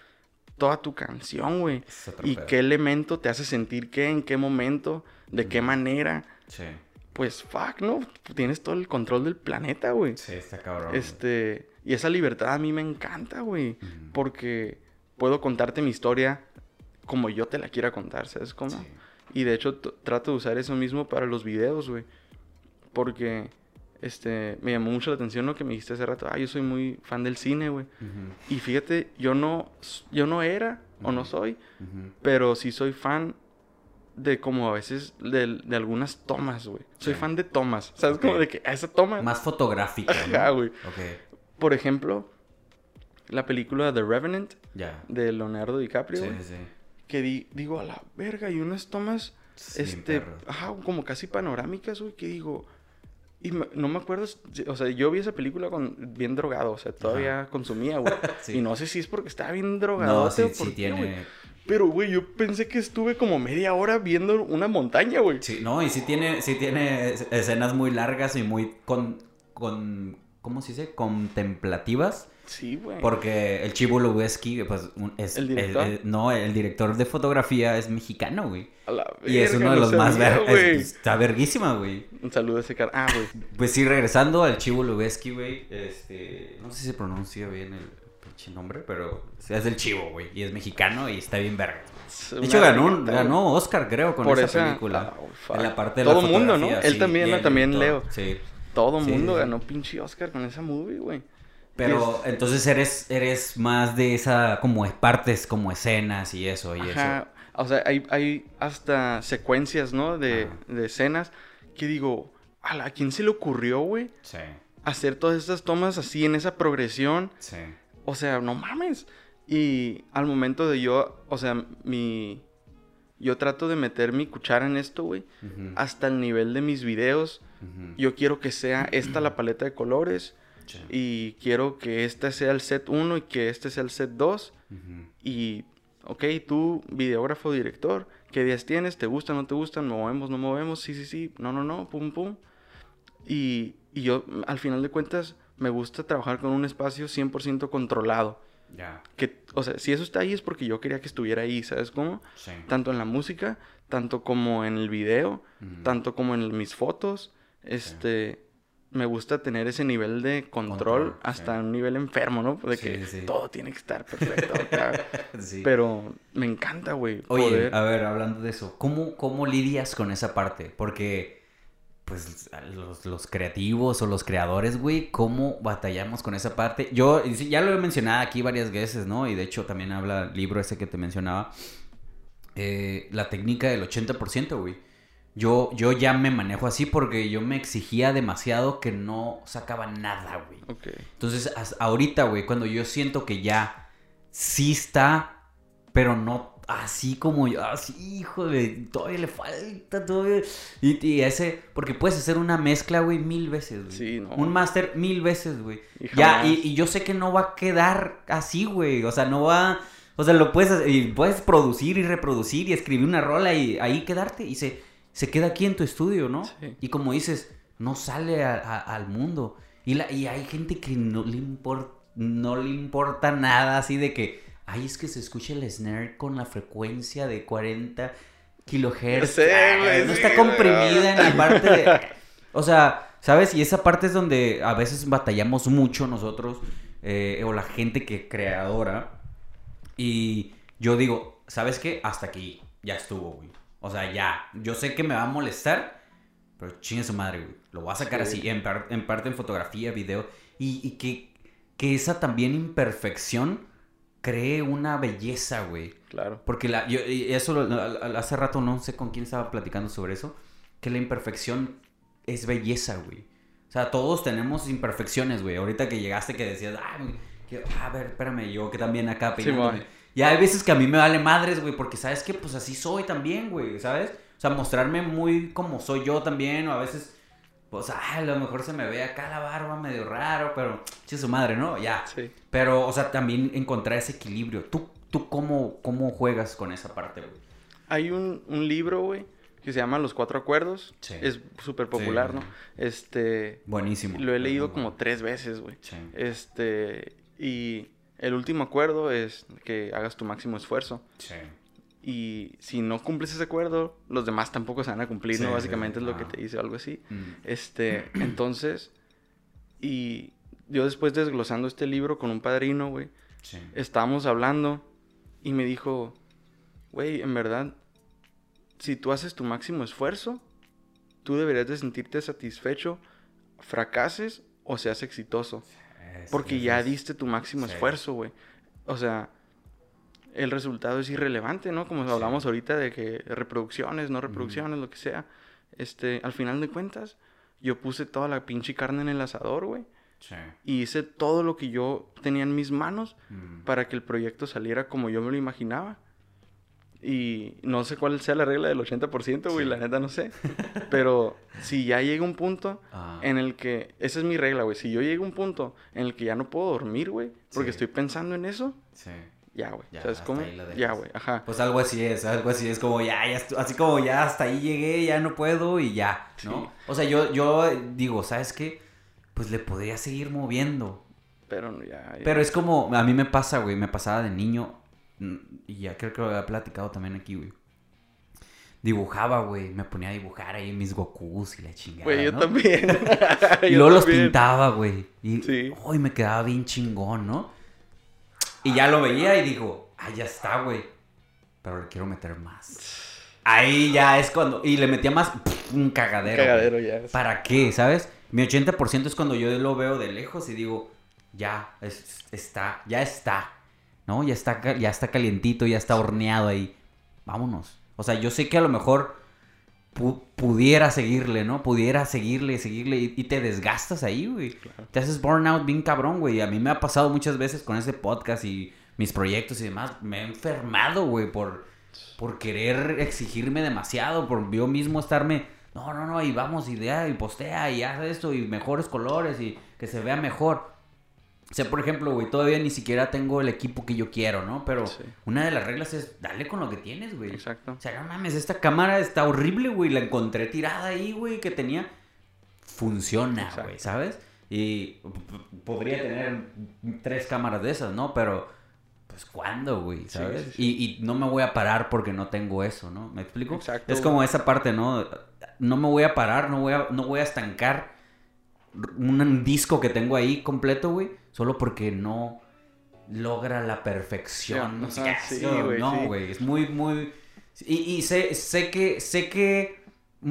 toda tu canción, güey. Y pedo. qué elemento te hace sentir qué, en qué momento, de qué manera Sí. pues fuck, ¿no? Tienes todo el control del planeta, güey. Sí, está cabrón. Este, y esa libertad a mí me encanta, güey, porque puedo contarte mi historia como yo te la quiera contar, ¿sabes cómo? Sí. Y de hecho trato de usar eso mismo para los videos, güey. Porque este me llamó mucho la atención lo que me dijiste hace rato. Ah, yo soy muy fan del cine, güey. Y fíjate, yo no yo no era o no soy, pero sí soy fan de como a veces de, de algunas tomas, güey. Soy Sí. fan de tomas. ¿Sabes? Como de que a esa toma. Más fotográfico. ¿no? Ajá, güey. Ok. Por ejemplo, la película The Revenant de Leonardo DiCaprio, Sí, güey, sí. Que di- digo, a la verga, y unas tomas, Sí, este, perro. ajá, como casi panorámicas, güey, que digo. Y me- no me acuerdo, o sea, yo vi esa película con, bien drogado, o sea, todavía consumía, güey. [laughs] Sí. Y no sé si es porque estaba bien drogado No, sí, sí qué, tiene. Pero, güey, yo pensé que estuve como media hora viendo una montaña, güey. Sí, no, y sí tiene, sí tiene es- escenas muy largas y muy con, con ¿cómo se dice? Contemplativas. Sí, güey. Porque el Chivo Lubeski, pues, un- es... ¿El director? no, el director de fotografía es mexicano, güey. A la Y es verga, uno de no los más... sabía, ver- güey. es- Está verguísima, güey. Un saludo a ese cara. Ah, güey. Pues sí, regresando al Chivo Lubeski, güey, este... No sé si se pronuncia bien el pinche nombre, pero es del Chivo, güey. Y es mexicano y está bien verga. De hecho, ganó, un- ganó Oscar, creo, con Por esa, esa- película. ah, fuck. en la parte de Todo la mundo, ¿no? Él también, el También Leo. Sí. Todo Sí, mundo sí. ganó pinche Oscar con esa movie, güey. Pero es- entonces eres, eres más de esa, como partes, como escenas y eso, y Ajá. O sea, hay, hay hasta secuencias, ¿no? De, de escenas que digo, ¿a quién se le ocurrió, güey? eso. Sí, Hacer todas estas tomas así en esa progresión. sí. O sea, no mames. Y al momento de yo, o sea, mi... Yo trato de meter mi cuchara en esto, güey. Hasta el nivel de mis videos. Yo quiero que sea esta la paleta de colores. Sí, Y quiero que este sea el set 1 y que este sea el set 2. ujú, Y, ok, tú, videógrafo, director, ¿qué días tienes? ¿Te gustan, no te gustan? ¿Movemos, no movemos? Sí, sí, sí. No, no, no. Pum, pum. Y, y yo, al final de cuentas, me gusta trabajar con un espacio 100% controlado. Ya, Que, o sea, si eso está ahí es porque yo quería que estuviera ahí, ¿sabes cómo? sí. Tanto en la música, tanto como en el video, tanto como en mis fotos. Este, me gusta tener ese nivel de control, Control, hasta sí. un nivel enfermo, ¿no? De que sí, sí. todo tiene que estar perfecto. [laughs] Pero me encanta, güey. Oye, poder- a ver, hablando de eso, ¿cómo, cómo lidias con esa parte? Porque, pues, los, los creativos o los creadores, güey, ¿cómo batallamos con esa parte? Yo, ya lo he mencionado aquí varias veces, ¿no? Y de hecho también habla el libro ese que te mencionaba, eh, la técnica del 80%, güey. Yo, yo ya me manejo así porque yo me exigía demasiado que no sacaba nada, güey. Ok. Entonces, ahorita, güey, cuando yo siento que ya sí está, pero no así como yo, así, híjole, todavía le falta, todavía. Y, y ese, porque puedes hacer una mezcla, güey, mil veces, güey. Sí, no. Un máster mil veces, güey. Y Ya, y, y yo sé que no va a quedar así, güey. O sea, no va. O sea, lo puedes hacer- y puedes producir y reproducir y escribir una rola y ahí quedarte. Y se, se queda aquí en tu estudio, ¿no? Sí. Y como dices, no sale a- a- al mundo. Y, la, y hay gente que no le, impor- no le importa nada así de que. Ay, es que se escucha el snare con la frecuencia de 40 kilohertz. sé, no sí, está comprimida en la parte de. O sea, ¿sabes? Y esa parte es donde a veces batallamos mucho nosotros, eh, o la gente que creadora. Y yo digo, ¿sabes qué? Hasta aquí, ya estuvo, güey. O sea, ya, yo sé que me va a molestar, pero chingue su madre, güey. Lo voy a sacar Sí. así, en, par- en parte en fotografía, video, y, y que, que esa también imperfección cree una belleza, güey. Claro. Porque la, yo, y eso lo- hace rato no sé con quién estaba platicando sobre eso, que la imperfección es belleza, güey. O sea, todos tenemos imperfecciones, güey. Ahorita que llegaste que decías, ah, que- a ver, espérame, yo que también acá Sí, peinándome. güey. Y hay veces que a mí me vale madres, güey, porque sabes que pues así soy también, güey, ¿sabes? O sea, mostrarme muy como soy yo también, o a veces, pues, ah, a lo mejor se me ve acá la barba medio raro, pero, sí, su madre, ¿no? Ya. Sí. Pero, o sea, también encontrar ese equilibrio. ¿Tú, tú cómo, cómo juegas con esa parte, güey? Hay un, un libro, güey, que se llama Los Cuatro Acuerdos. Sí. Es súper popular, Sí. ¿no? Este... Buenísimo. Lo he leído como tres veces, güey. Sí. Este... Y el último acuerdo es que hagas tu máximo esfuerzo. Sí. Y si no cumples ese acuerdo, los demás tampoco se van a cumplir, Sí, ¿no? Básicamente sí. es lo que te dice, algo así. Mm. Este, [clears throat] entonces, y yo después desglosando este libro con un padrino, güey, Sí. estábamos hablando y me dijo, güey, en verdad, si tú haces tu máximo esfuerzo, tú deberías de sentirte satisfecho, fracases o seas exitoso. Es- Porque ya es- diste tu máximo sí. esfuerzo, güey. O sea, el resultado es irrelevante, ¿no? Como Sí. hablamos ahorita de que reproducciones, no reproducciones, lo que sea. Este, al final de cuentas, yo puse toda la pinche carne en el asador, güey. Sí. Y hice todo lo que yo tenía en mis manos Mm. para que el proyecto saliera como yo me lo imaginaba. Y no sé cuál sea la regla del 80%, güey, Sí. la neta no sé. [laughs] Pero si ya llega un punto Ah. en el que, esa es mi regla, güey, si yo llego a un punto en el que ya no puedo dormir, güey, porque Sí. estoy pensando en eso, Sí. ya, güey. Ya, ¿Sabes cómo? Ya, güey, ajá. Pues algo así es, algo así es como ya, ya así como ya hasta ahí llegué, ya no puedo y ya, ¿no? Sí. O sea, yo, yo digo, ¿sabes qué? Pues le podría seguir moviendo. Pero ya, ya. Pero es como, a mí me pasa, güey, me pasaba de niño, y ya creo que lo había platicado también aquí, güey. Dibujaba, güey, me ponía a dibujar ahí mis Gokus y la chingada, Güey, yo ¿no? también. [laughs] [laughs] Y Yo luego los pintaba, güey. Y Sí. uy, me quedaba bien chingón, ¿no? Y ya lo veía y digo, ah, ya está, güey. Pero le quiero meter más. Ahí ya es cuando. Y le metía más un cagadero. güey. Cagadero ya. ¿Para qué? ¿Sabes? Mi 80% es cuando yo lo veo de lejos y digo, ya, es- está, ya está. ¿No? Ya está, ya está calientito, ya está horneado ahí. Vámonos. O sea, yo sé que a lo mejor pu- pudiera seguirle, ¿no? Pudiera seguirle, seguirle y, y te desgastas ahí, güey. Claro. Te haces burnout bien cabrón, güey. A mí me ha pasado muchas veces con ese podcast y mis proyectos y demás. Me he enfermado, güey, por, por querer exigirme demasiado, por yo mismo estarme, no, no, no, y vamos, idea, y postea, y haz esto, y mejores colores, y que se vea mejor. O sea, por ejemplo, güey, todavía ni siquiera tengo el equipo que yo quiero, ¿no? Pero Sí. una de las reglas es dale con lo que tienes, güey. Exacto. O sea, no mames, esta cámara está horrible, güey. La encontré tirada ahí, güey, que tenía. Funciona, Exacto. güey, ¿sabes? Y podría tener tres cámaras de esas, ¿no? Pero, pues, ¿cuándo, güey? ¿Sabes? sí, sí. Y, y no me voy a parar porque no tengo eso, ¿no? ¿Me explico? Exacto, Es como esa parte, ¿no? No me voy a parar, no voy a, no voy a estancar un disco que tengo ahí completo, güey, solo porque no logra la perfección. No, Ajá, güey, no, sí. güey, es muy, muy... Y, y sé, sé que, sé que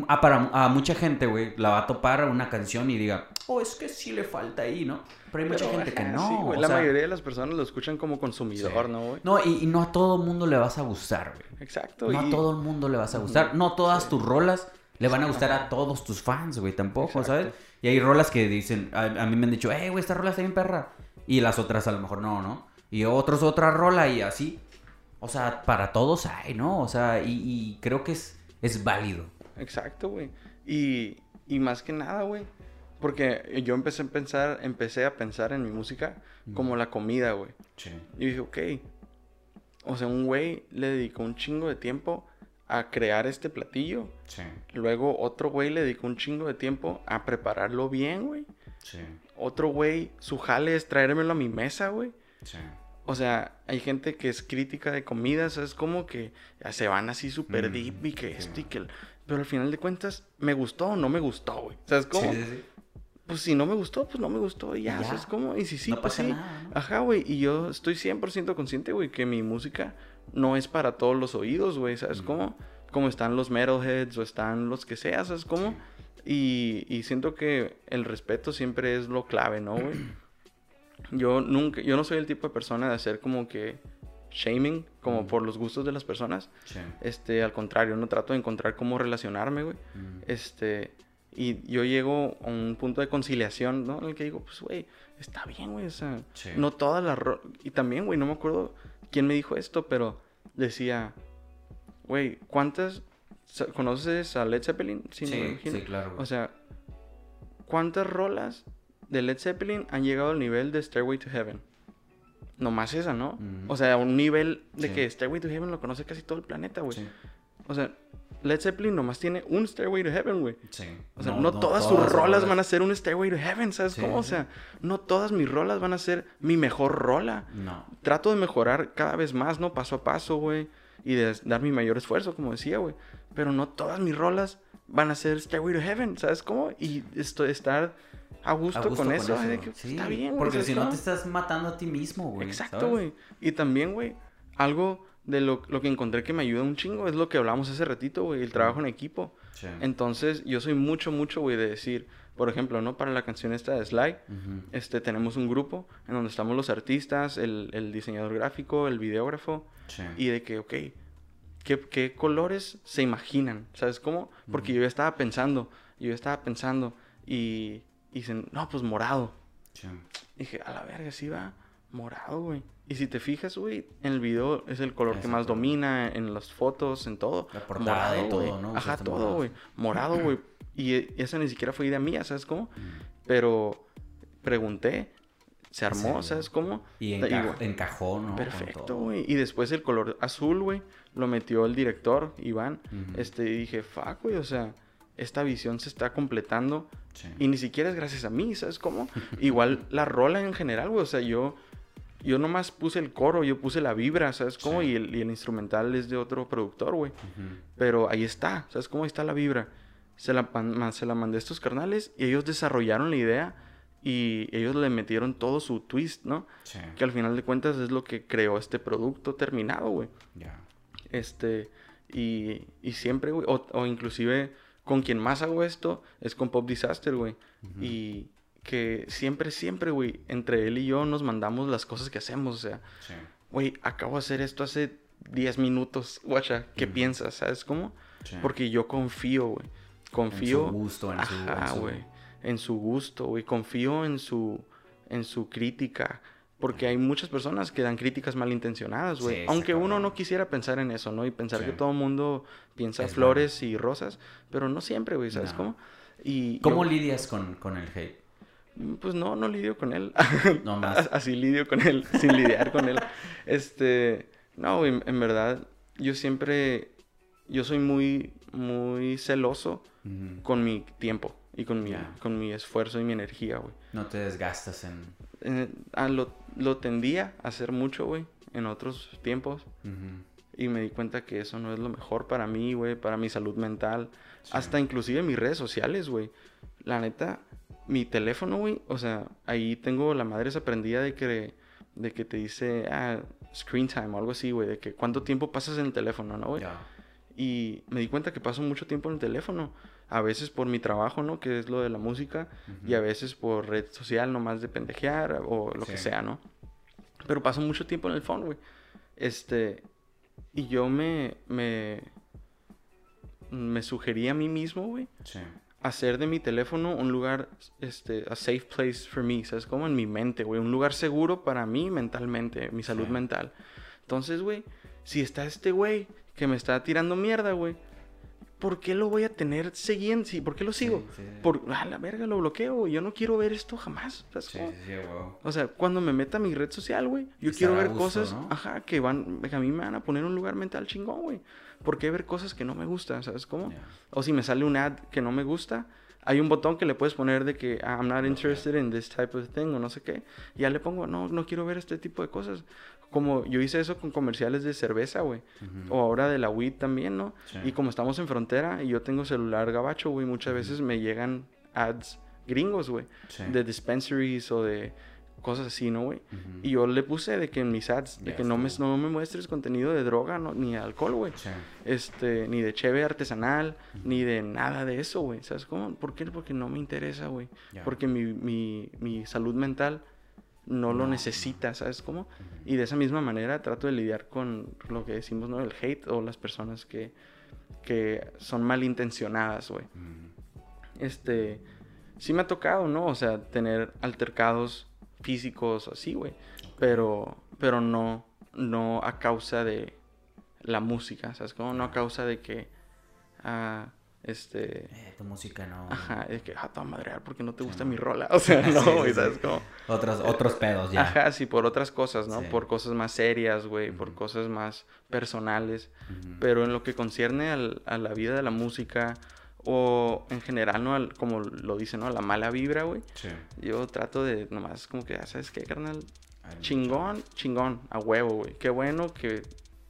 a, para, a mucha gente, güey, la va a topar una canción y diga, oh, es que sí le falta ahí, ¿no? Pero hay mucha Pero, gente que no. sí, la sea, mayoría de las personas lo escuchan como consumidor. ¿no, güey? No, y, y no a todo mundo le vas a gustar, güey. Exacto. No a todo el mundo le vas a gustar. No todas tus rolas le van a gustar a todos tus fans, güey, tampoco, Exacto. ¿sabes? Y hay rolas que dicen, a, a mí me han dicho, eh, güey, esta rola está bien perra. Y las otras a lo mejor no, ¿no? Y otros otra rola y así. O sea, para todos hay, ¿no? O sea, y, y creo que es, es válido. Exacto, güey. Y, y más que nada, güey. Porque yo empecé a pensar, empecé a pensar en mi música como la comida, güey. Sí. Y dije, ok. O sea, un güey le dedicó un chingo de tiempo a crear este platillo. Sí. Luego otro güey le dedicó un chingo de tiempo a prepararlo bien, güey. Sí. Otro güey, su jale es traérmelo a mi mesa, güey. Sí. O sea, hay gente que es crítica de comidas, es como que ya se van así súper Mm, deep y que sí. esto y que... el- Pero al final de cuentas, ¿me gustó o no me gustó, güey? O sea, es como... Sí, sí. Pues si no me gustó, pues no me gustó y ya. Y O sea, ya. es como... Y si sí, No pues pasa sí. nada, ¿no? Ajá, güey. Y yo estoy 100% consciente, güey, que mi música no es para todos los oídos, güey, ¿sabes cómo? Como están los metalheads o están los que sea, ¿sabes cómo? Y, y siento que el respeto siempre es lo clave, ¿no, güey? [clears throat] Yo nunca, yo no soy el tipo de persona de hacer como que shaming, como por los gustos de las personas. Sí. Este, al contrario, no trato de encontrar cómo relacionarme, güey. Mm. Este, y yo llego a un punto de conciliación, ¿no? En el que digo, pues, güey, está bien, güey, o sea, Sí. no todas las... Y también, güey, no me acuerdo quién me dijo esto, pero decía, güey, ¿cuántas... ¿Conoces a Led Zeppelin? Sí, no sí, claro. O sea, ¿cuántas rolas de Led Zeppelin han llegado al nivel de Stairway to Heaven? Nomás esa, ¿no? O sea, a un nivel de Sí. que Stairway to Heaven lo conoce casi todo el planeta, güey. sí. O sea, Led Zeppelin nomás tiene un Stairway to Heaven, güey. Sí. O sea, no, todas sus las rolas van a ser un Stairway to Heaven, ¿sabes Sí, cómo? O sea, no todas mis rolas van a ser mi mejor rola. No. Trato de mejorar cada vez más, ¿no? Paso a paso, güey. Y de dar mi mayor esfuerzo, como decía, güey. Pero no todas mis rolas van a ser Stairway to Heaven, ¿sabes cómo? Y esto, estar a gusto, A gusto con, eso, de que, Sí, está bien, güey. Porque ¿sabes si no te estás matando a ti mismo, güey. Exacto, güey. Y también, güey, algo de lo, lo que encontré que me ayuda un chingo es lo que hablamos hace ratito, güey, el trabajo en equipo. Sí. Entonces, yo soy mucho, mucho, güey, de decir, por ejemplo, ¿no? Para la canción esta de Sly, Ujú. este, tenemos un grupo en donde estamos los artistas, el, el diseñador gráfico, el videógrafo, Sí. y de que, ok, ¿qué, qué colores se imaginan? ¿Sabes cómo? Porque yo ya estaba pensando, yo ya estaba pensando, y, y dicen, no, pues morado. Sí. Dije, a la verga, sí va morado, güey. Y si te fijas, güey, en el video es el color Es que más color. domina, en las fotos, en todo. La portada y todo, güey. ¿no? Ajá, Usaste todo, morado. güey. Morado, güey. Y eh, esa ni siquiera fue idea mía, ¿sabes cómo? Mm. Pero pregunté, se armó, Sí. ¿sabes cómo? Y enca- encajó, ¿no? Perfecto, güey. Y después el color azul, güey, lo metió el director, Iván. Este, y dije, fuck, güey, o sea, esta visión se está completando. Sí. Y ni siquiera es gracias a mí, ¿sabes cómo? Igual la rola en general, güey. O sea, yo, yo nomás puse el coro, yo puse la vibra, ¿sabes cómo? Sí. Y, el, y el instrumental es de otro productor, güey. Ujú. Pero ahí está, ¿sabes cómo? Ahí está la vibra. Se la, se la mandé a estos carnales y ellos desarrollaron la idea y ellos le metieron todo su twist, ¿no? Sí. Que al final de cuentas es lo que creó este producto terminado, güey. Ya. Este, y, y siempre, güey, o, o inclusive con quien más hago esto es con Pop Disaster, güey. Ujú. Y que siempre, siempre, güey, entre él y yo nos mandamos las cosas que hacemos. O sea, Sí. güey, acabo de hacer esto hace 10 minutos, guacha, ¿qué piensas? ¿Sabes cómo? Sí. Porque yo confío, güey. Confío. En su gusto, en su... Ajá, su- güey. En su gusto, güey. Confío en su, en su crítica. Porque hay muchas personas que dan críticas malintencionadas, güey. Sí, Aunque uno no quisiera pensar en eso, ¿no? Y pensar Sí. que todo el mundo piensa Es flores y rosas. Pero no siempre, güey, ¿sabes No. cómo? Y ¿Cómo yo- lidias con, con el hate? Pues no, no lidio con él. No [laughs] más. Así lidio con él, sin lidiar con él. Este, no, güey, en verdad, yo siempre, yo soy muy, muy celoso con mi tiempo y con mi, con mi esfuerzo y mi energía, güey. No te desgastas en... Eh, ah, lo, lo tendía a hacer mucho, güey, en otros tiempos. Y me di cuenta que eso no es lo mejor para mí, güey, para mi salud mental. Sí. Hasta inclusive mis redes sociales, güey. La neta, mi teléfono, güey, o sea, ahí tengo la madre esa prendida de que, de que te dice, ah, screen time o algo así, güey, de que cuánto tiempo pasas en el teléfono, ¿no, güey? Y me di cuenta que paso mucho tiempo en el teléfono. A veces por mi trabajo, ¿no? Que es lo de la música. Y a veces por red social, nomás de pendejear o lo que sea, ¿no? Pero paso mucho tiempo en el phone, güey. Este. Y yo me. Me. Me sugerí a mí mismo, güey. Sí. Hacer de mi teléfono un lugar. Este. A safe place for me. ¿Sabes? Como en mi mente, güey. Un lugar seguro para mí mentalmente. Mi salud Sí. mental. Entonces, güey. Si está este güey que me está tirando mierda, güey. ¿Por qué lo voy a tener siguiendo? Sí, ¿Por qué lo sigo? Sí, sí. Por, a la verga, lo bloqueo, güey. Yo no quiero ver esto jamás. O sea, cuando me meta a mi red social, güey, yo Estar quiero ver gusto, cosas, ¿no? ajá, que van, que a mí me van a poner un lugar mental chingón, güey. ¿Por qué ver cosas que no me gustan, sabes cómo? O si me sale un ad que no me gusta, hay un botón que le puedes poner de que "Ah, I'm not interested in this type of thing o no sé qué. Y ya le pongo, no, no quiero ver este tipo de cosas. Como yo hice eso con comerciales de cerveza, güey. O ahora de la weed también, ¿no? Sí. Y como estamos en frontera y yo tengo celular gabacho, güey, muchas veces me llegan ads gringos, güey Sí. de dispensaries o de cosas así, ¿no, güey? Y yo le puse de que en mis ads, de que no me, no me muestres contenido de droga, no, ni de alcohol, güey. Sí. Este, ni de cheve artesanal, ni de nada de eso, güey. ¿Sabes cómo? ¿Por qué? Porque no me interesa, güey. Porque mi, mi, mi salud mental no lo necesita, ¿sabes cómo? Y de esa misma manera trato de lidiar con lo que decimos, ¿no? El hate o las personas que, que son malintencionadas, güey. Este, sí me ha tocado, ¿no? O sea, tener altercados físicos así, güey. Pero, pero no, no a causa de la música, ¿sabes? Como no a causa de que, ah, este, Eh, tu música no. ajá, de que, ah, te madrear porque no te gusta mi rola. [laughs] O sea, [laughs] no, güey, sí. ¿sabes? Como, Otros, otros pedos ya. ajá, sí, por otras cosas, ¿no? Por cosas más serias, güey, por cosas más personales. Pero en lo que concierne al- a la vida de la música o en general, ¿no? Al- como lo dice, ¿no? La mala vibra, güey. Sí. Yo trato de nomás como que, ah, ¿sabes qué, carnal? Ay, Chingón, chingón, a huevo, güey. Qué bueno que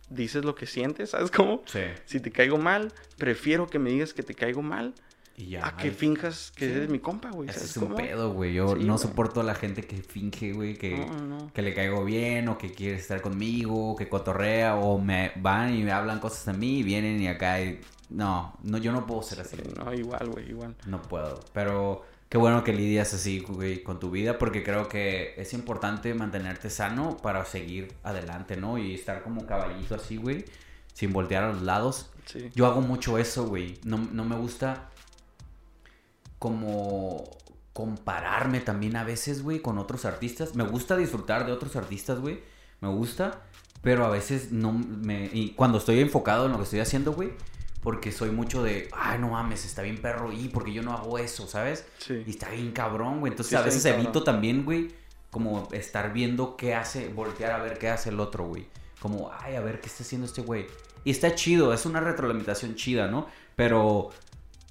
dices lo que sientes, ¿sabes cómo? Sí. Si te caigo mal, prefiero que me digas que te caigo mal Y ya. a que finjas que Sí. eres mi compa, güey. Ese ¿sabes es un cómo? pedo, güey. Yo Sí, no soporto a la gente que finge, güey, que, No, no. que le caigo bien o que quiere estar conmigo, que cotorrea o me van y me hablan cosas a mí y vienen y acá y... No, no, yo no puedo ser así. Sí, no, igual, güey, igual. No puedo. Pero qué bueno que lidias así, güey, con tu vida porque creo que es importante mantenerte sano para seguir adelante, ¿no? Y estar como caballito así, güey, sin voltear a los lados. Sí. Yo hago mucho eso, güey. No, no me gusta como compararme también a veces, güey, con otros artistas. Me gusta disfrutar de otros artistas, güey. Me gusta. Pero a veces no me... Y cuando estoy enfocado en lo que estoy haciendo, güey. Porque soy mucho de... Ay, no mames, está bien perro. Y porque yo no hago eso, ¿sabes? Sí. Y está bien cabrón, güey. Entonces Sí, a veces evito cabrón. también, güey, como estar viendo qué hace, voltear a ver qué hace el otro, güey. Como, ay, a ver qué está haciendo este güey. Y está chido, es una retroalimentación chida, ¿no? Pero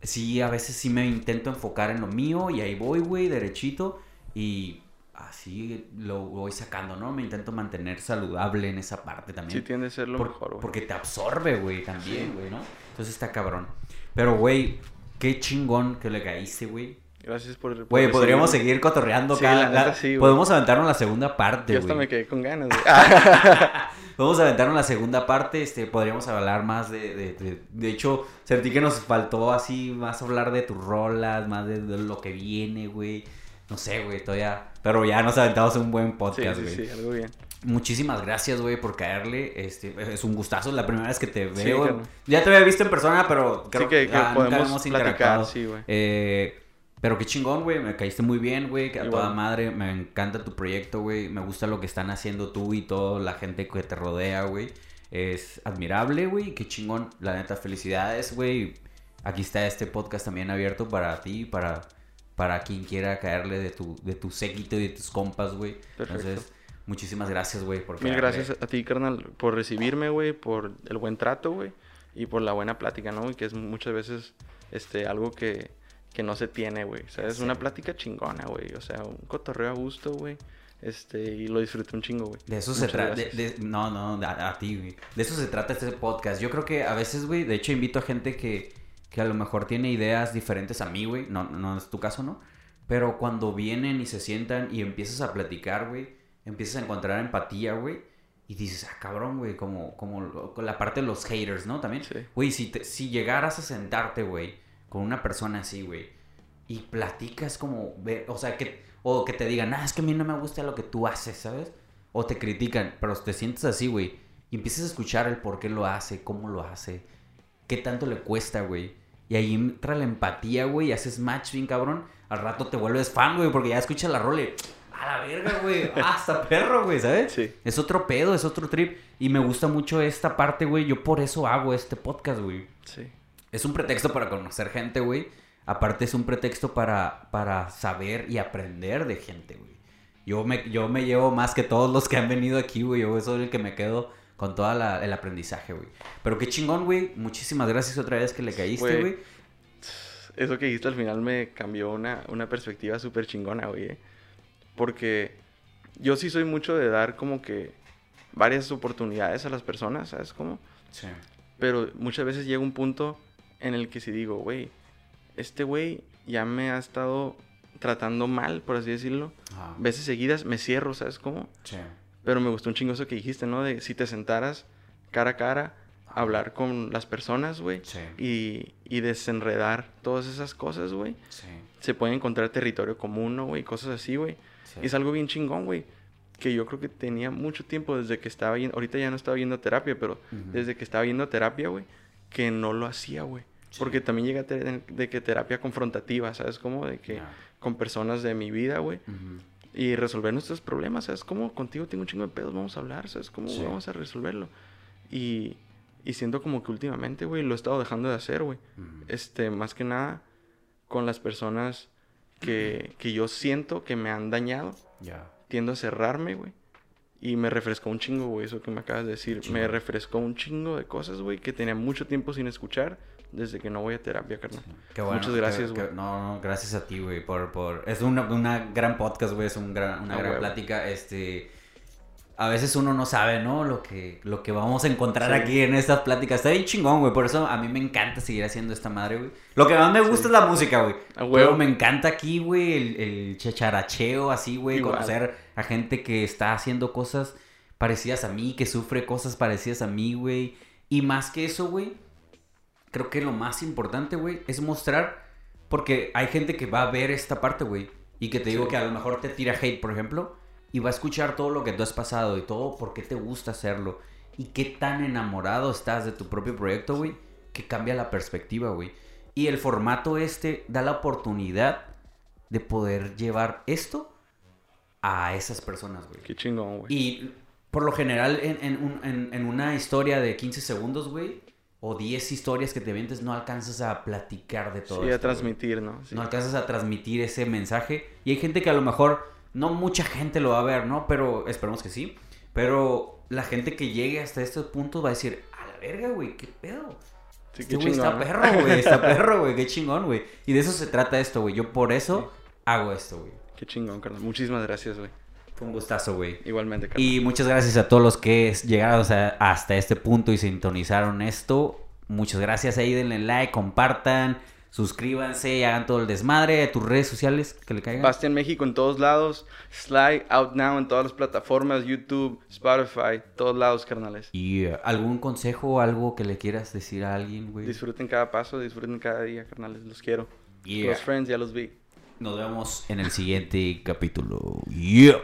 sí, a veces sí me intento enfocar en lo mío y ahí voy, güey, derechito. Y así lo voy sacando, ¿no? Me intento mantener saludable en esa parte también. Sí tiende a ser lo Por- mejor, güey. Porque te absorbe, güey, también, Sí. güey, ¿no? Entonces está cabrón. Pero, güey, qué chingón que le caíste, güey. Gracias por... por Güey, podríamos seguir cotorreando Sí, cada... la sí. Podemos aventarnos la segunda parte, Yo hasta güey. me quedé con ganas, güey. [laughs] [laughs] Podemos aventarnos la segunda parte, este, podríamos hablar más de... De, de, de hecho, sentí que nos faltó así más hablar de tus rolas, más de, de lo que viene, güey. No sé, güey, todavía... Pero ya nos aventamos un buen sí, podcast, sí, güey. sí, algo bien. Muchísimas gracias, güey, por caerle. Este, es un gustazo, es la primera vez que te Sí, veo. ya te había visto en persona, pero creo sí, que, ah, podemos platicar, sí, güey. Eh, pero qué chingón, güey. Me caíste muy bien, güey. A toda madre. Me encanta tu proyecto, güey. Me gusta lo que están haciendo tú y toda la gente que te rodea, güey. Es admirable, güey. Qué chingón. La neta, felicidades, güey. Aquí está este podcast también abierto para ti, para, para quien quiera caerle de tu, de tu séquito y de tus compas, güey. Entonces, muchísimas gracias, güey. por Mil gracias a ti, carnal, por recibirme, güey, por el buen trato, güey, y por la buena plática, ¿no? Y que es muchas veces este, algo que, que no se tiene, güey. O sea, es sé, una plática chingona, güey. O sea, un cotorreo a gusto, güey. Este, y lo disfruté un chingo, güey. De eso se Muchas trata. gracias. No, no, a, a ti, güey. De eso se trata este podcast. Yo creo que a veces, güey, de hecho invito a gente que, que a lo mejor tiene ideas diferentes a mí, güey. No, no es tu caso, ¿no? Pero cuando vienen y se sientan y empiezas a platicar, güey, empiezas a encontrar empatía, güey. Y dices, ah, cabrón, güey, como, como la parte de los haters, ¿no? También. Sí. Güey, si, te- si llegaras a sentarte, güey, con una persona así, güey, y platicas como, o sea, que, o que te digan, ah, es que a mí no me gusta lo que tú haces, ¿sabes? O te critican, pero te sientes así, güey, y empiezas a escuchar el por qué lo hace, cómo lo hace, qué tanto le cuesta, güey. Y ahí entra la empatía, güey, y haces match bien cabrón. Al rato te vuelves fan, güey, porque ya escuchas la rola y, a la verga, güey, hasta perro, güey, ¿sabes? Sí. Es otro pedo, es otro trip. Y me gusta mucho esta parte, güey. Yo por eso hago este podcast, güey. Sí. Es un pretexto para conocer gente, güey. Aparte es un pretexto para, para saber y aprender de gente, güey. Yo me, yo me llevo más que todos los que han venido aquí, güey. Yo soy el que me quedo con todo el aprendizaje, güey. Pero qué chingón, güey. Muchísimas gracias otra vez que le caíste, Güey. Eso que dijiste al final me cambió una, una perspectiva súper chingona, güey. eh. Porque yo sí soy mucho de dar como que varias oportunidades a las personas, ¿sabes cómo? Sí. Pero muchas veces llega un punto en el que si digo, güey, este güey ya me ha estado tratando mal, por así decirlo, veces seguidas me cierro, ¿sabes cómo? Sí. Pero me gustó un chingo eso que dijiste, ¿no? De si te sentaras cara a cara, hablar con las personas, güey. Sí. Y, y, desenredar todas esas cosas, güey. Sí. Se puede encontrar territorio común, ¿no, güey? Cosas así, güey. Y es algo bien chingón, güey. Que yo creo que tenía mucho tiempo desde que estaba viendo, ahorita ya no estaba viendo terapia, pero desde que estaba viendo terapia, güey, que no lo hacía, güey. Porque también llega de, que terapia confrontativa, ¿sabes? Como de que con personas de mi vida, güey. Y resolver nuestros problemas, ¿sabes? Como contigo tengo un chingo de pedos, vamos a hablar, ¿sabes? Cómo vamos a resolverlo. Y, y siento como que últimamente, güey, lo he estado dejando de hacer, güey. Este, más que nada con las personas que, que yo siento que me han dañado. Ya. Tiendo a cerrarme, güey. Y me refrescó un chingo, güey, eso que me acabas de decir. Me refrescó un chingo de cosas, güey, que tenía mucho tiempo sin escuchar desde que no voy a terapia, carnal. Muchas gracias, güey. No, no, gracias a ti, güey, por, por... Es una, una gran podcast, güey, es un gran, una gran plática, este... A veces uno no sabe, ¿no? Lo que, lo que vamos a encontrar aquí en estas pláticas. Está bien chingón, güey. Por eso a mí me encanta seguir haciendo esta madre, güey. Lo que más me gusta es la música, güey. Pero me encanta aquí, güey, el, el chacharacheo, así, güey. Conocer a gente que está haciendo cosas parecidas a mí, que sufre cosas parecidas a mí, güey. Y más que eso, güey, creo que lo más importante, güey, es mostrar, porque hay gente que va a ver esta parte, güey, y que te digo que a lo mejor te tira hate, por ejemplo, y va a escuchar todo lo que tú has pasado y todo por qué te gusta hacerlo y qué tan enamorado estás de tu propio proyecto, güey, que cambia la perspectiva, güey. Y el formato este da la oportunidad de poder llevar esto a esas personas, güey. Qué chingón, güey. Y por lo general, en, en una historia de 15 segundos, güey, o 10 historias que te vientes, no alcanzas a platicar de todo. Sí, a transmitir, ¿no? No alcanzas a transmitir ese mensaje. Y hay gente que a lo mejor, no mucha gente lo va a ver, ¿no? Pero esperemos que sí. Pero la gente que llegue hasta este punto va a decir, a la verga, güey, qué pedo. Sí, este güey está perro, güey, está [laughs] perro, güey, qué chingón, güey. Y de eso se trata esto, güey. Yo por eso hago esto, güey. Qué chingón, carnal. Muchísimas gracias, güey. Fue un gustazo, güey. Igualmente, Carlos. Y muchas gracias a todos los que llegaron hasta este punto y sintonizaron esto. Muchas gracias ahí, denle like, compartan, suscríbanse, hagan todo el desmadre. tus redes sociales que le caigan. Bastian México en todos lados. Slide Out Now en todas las plataformas, YouTube, Spotify, todos lados, carnales. ¿Y algún consejo, algo que le quieras decir a alguien, güey? Disfruten cada paso, disfruten cada día, carnales. Los quiero. Los friends, ya los vi. Nos vemos en el siguiente capítulo. Yeah.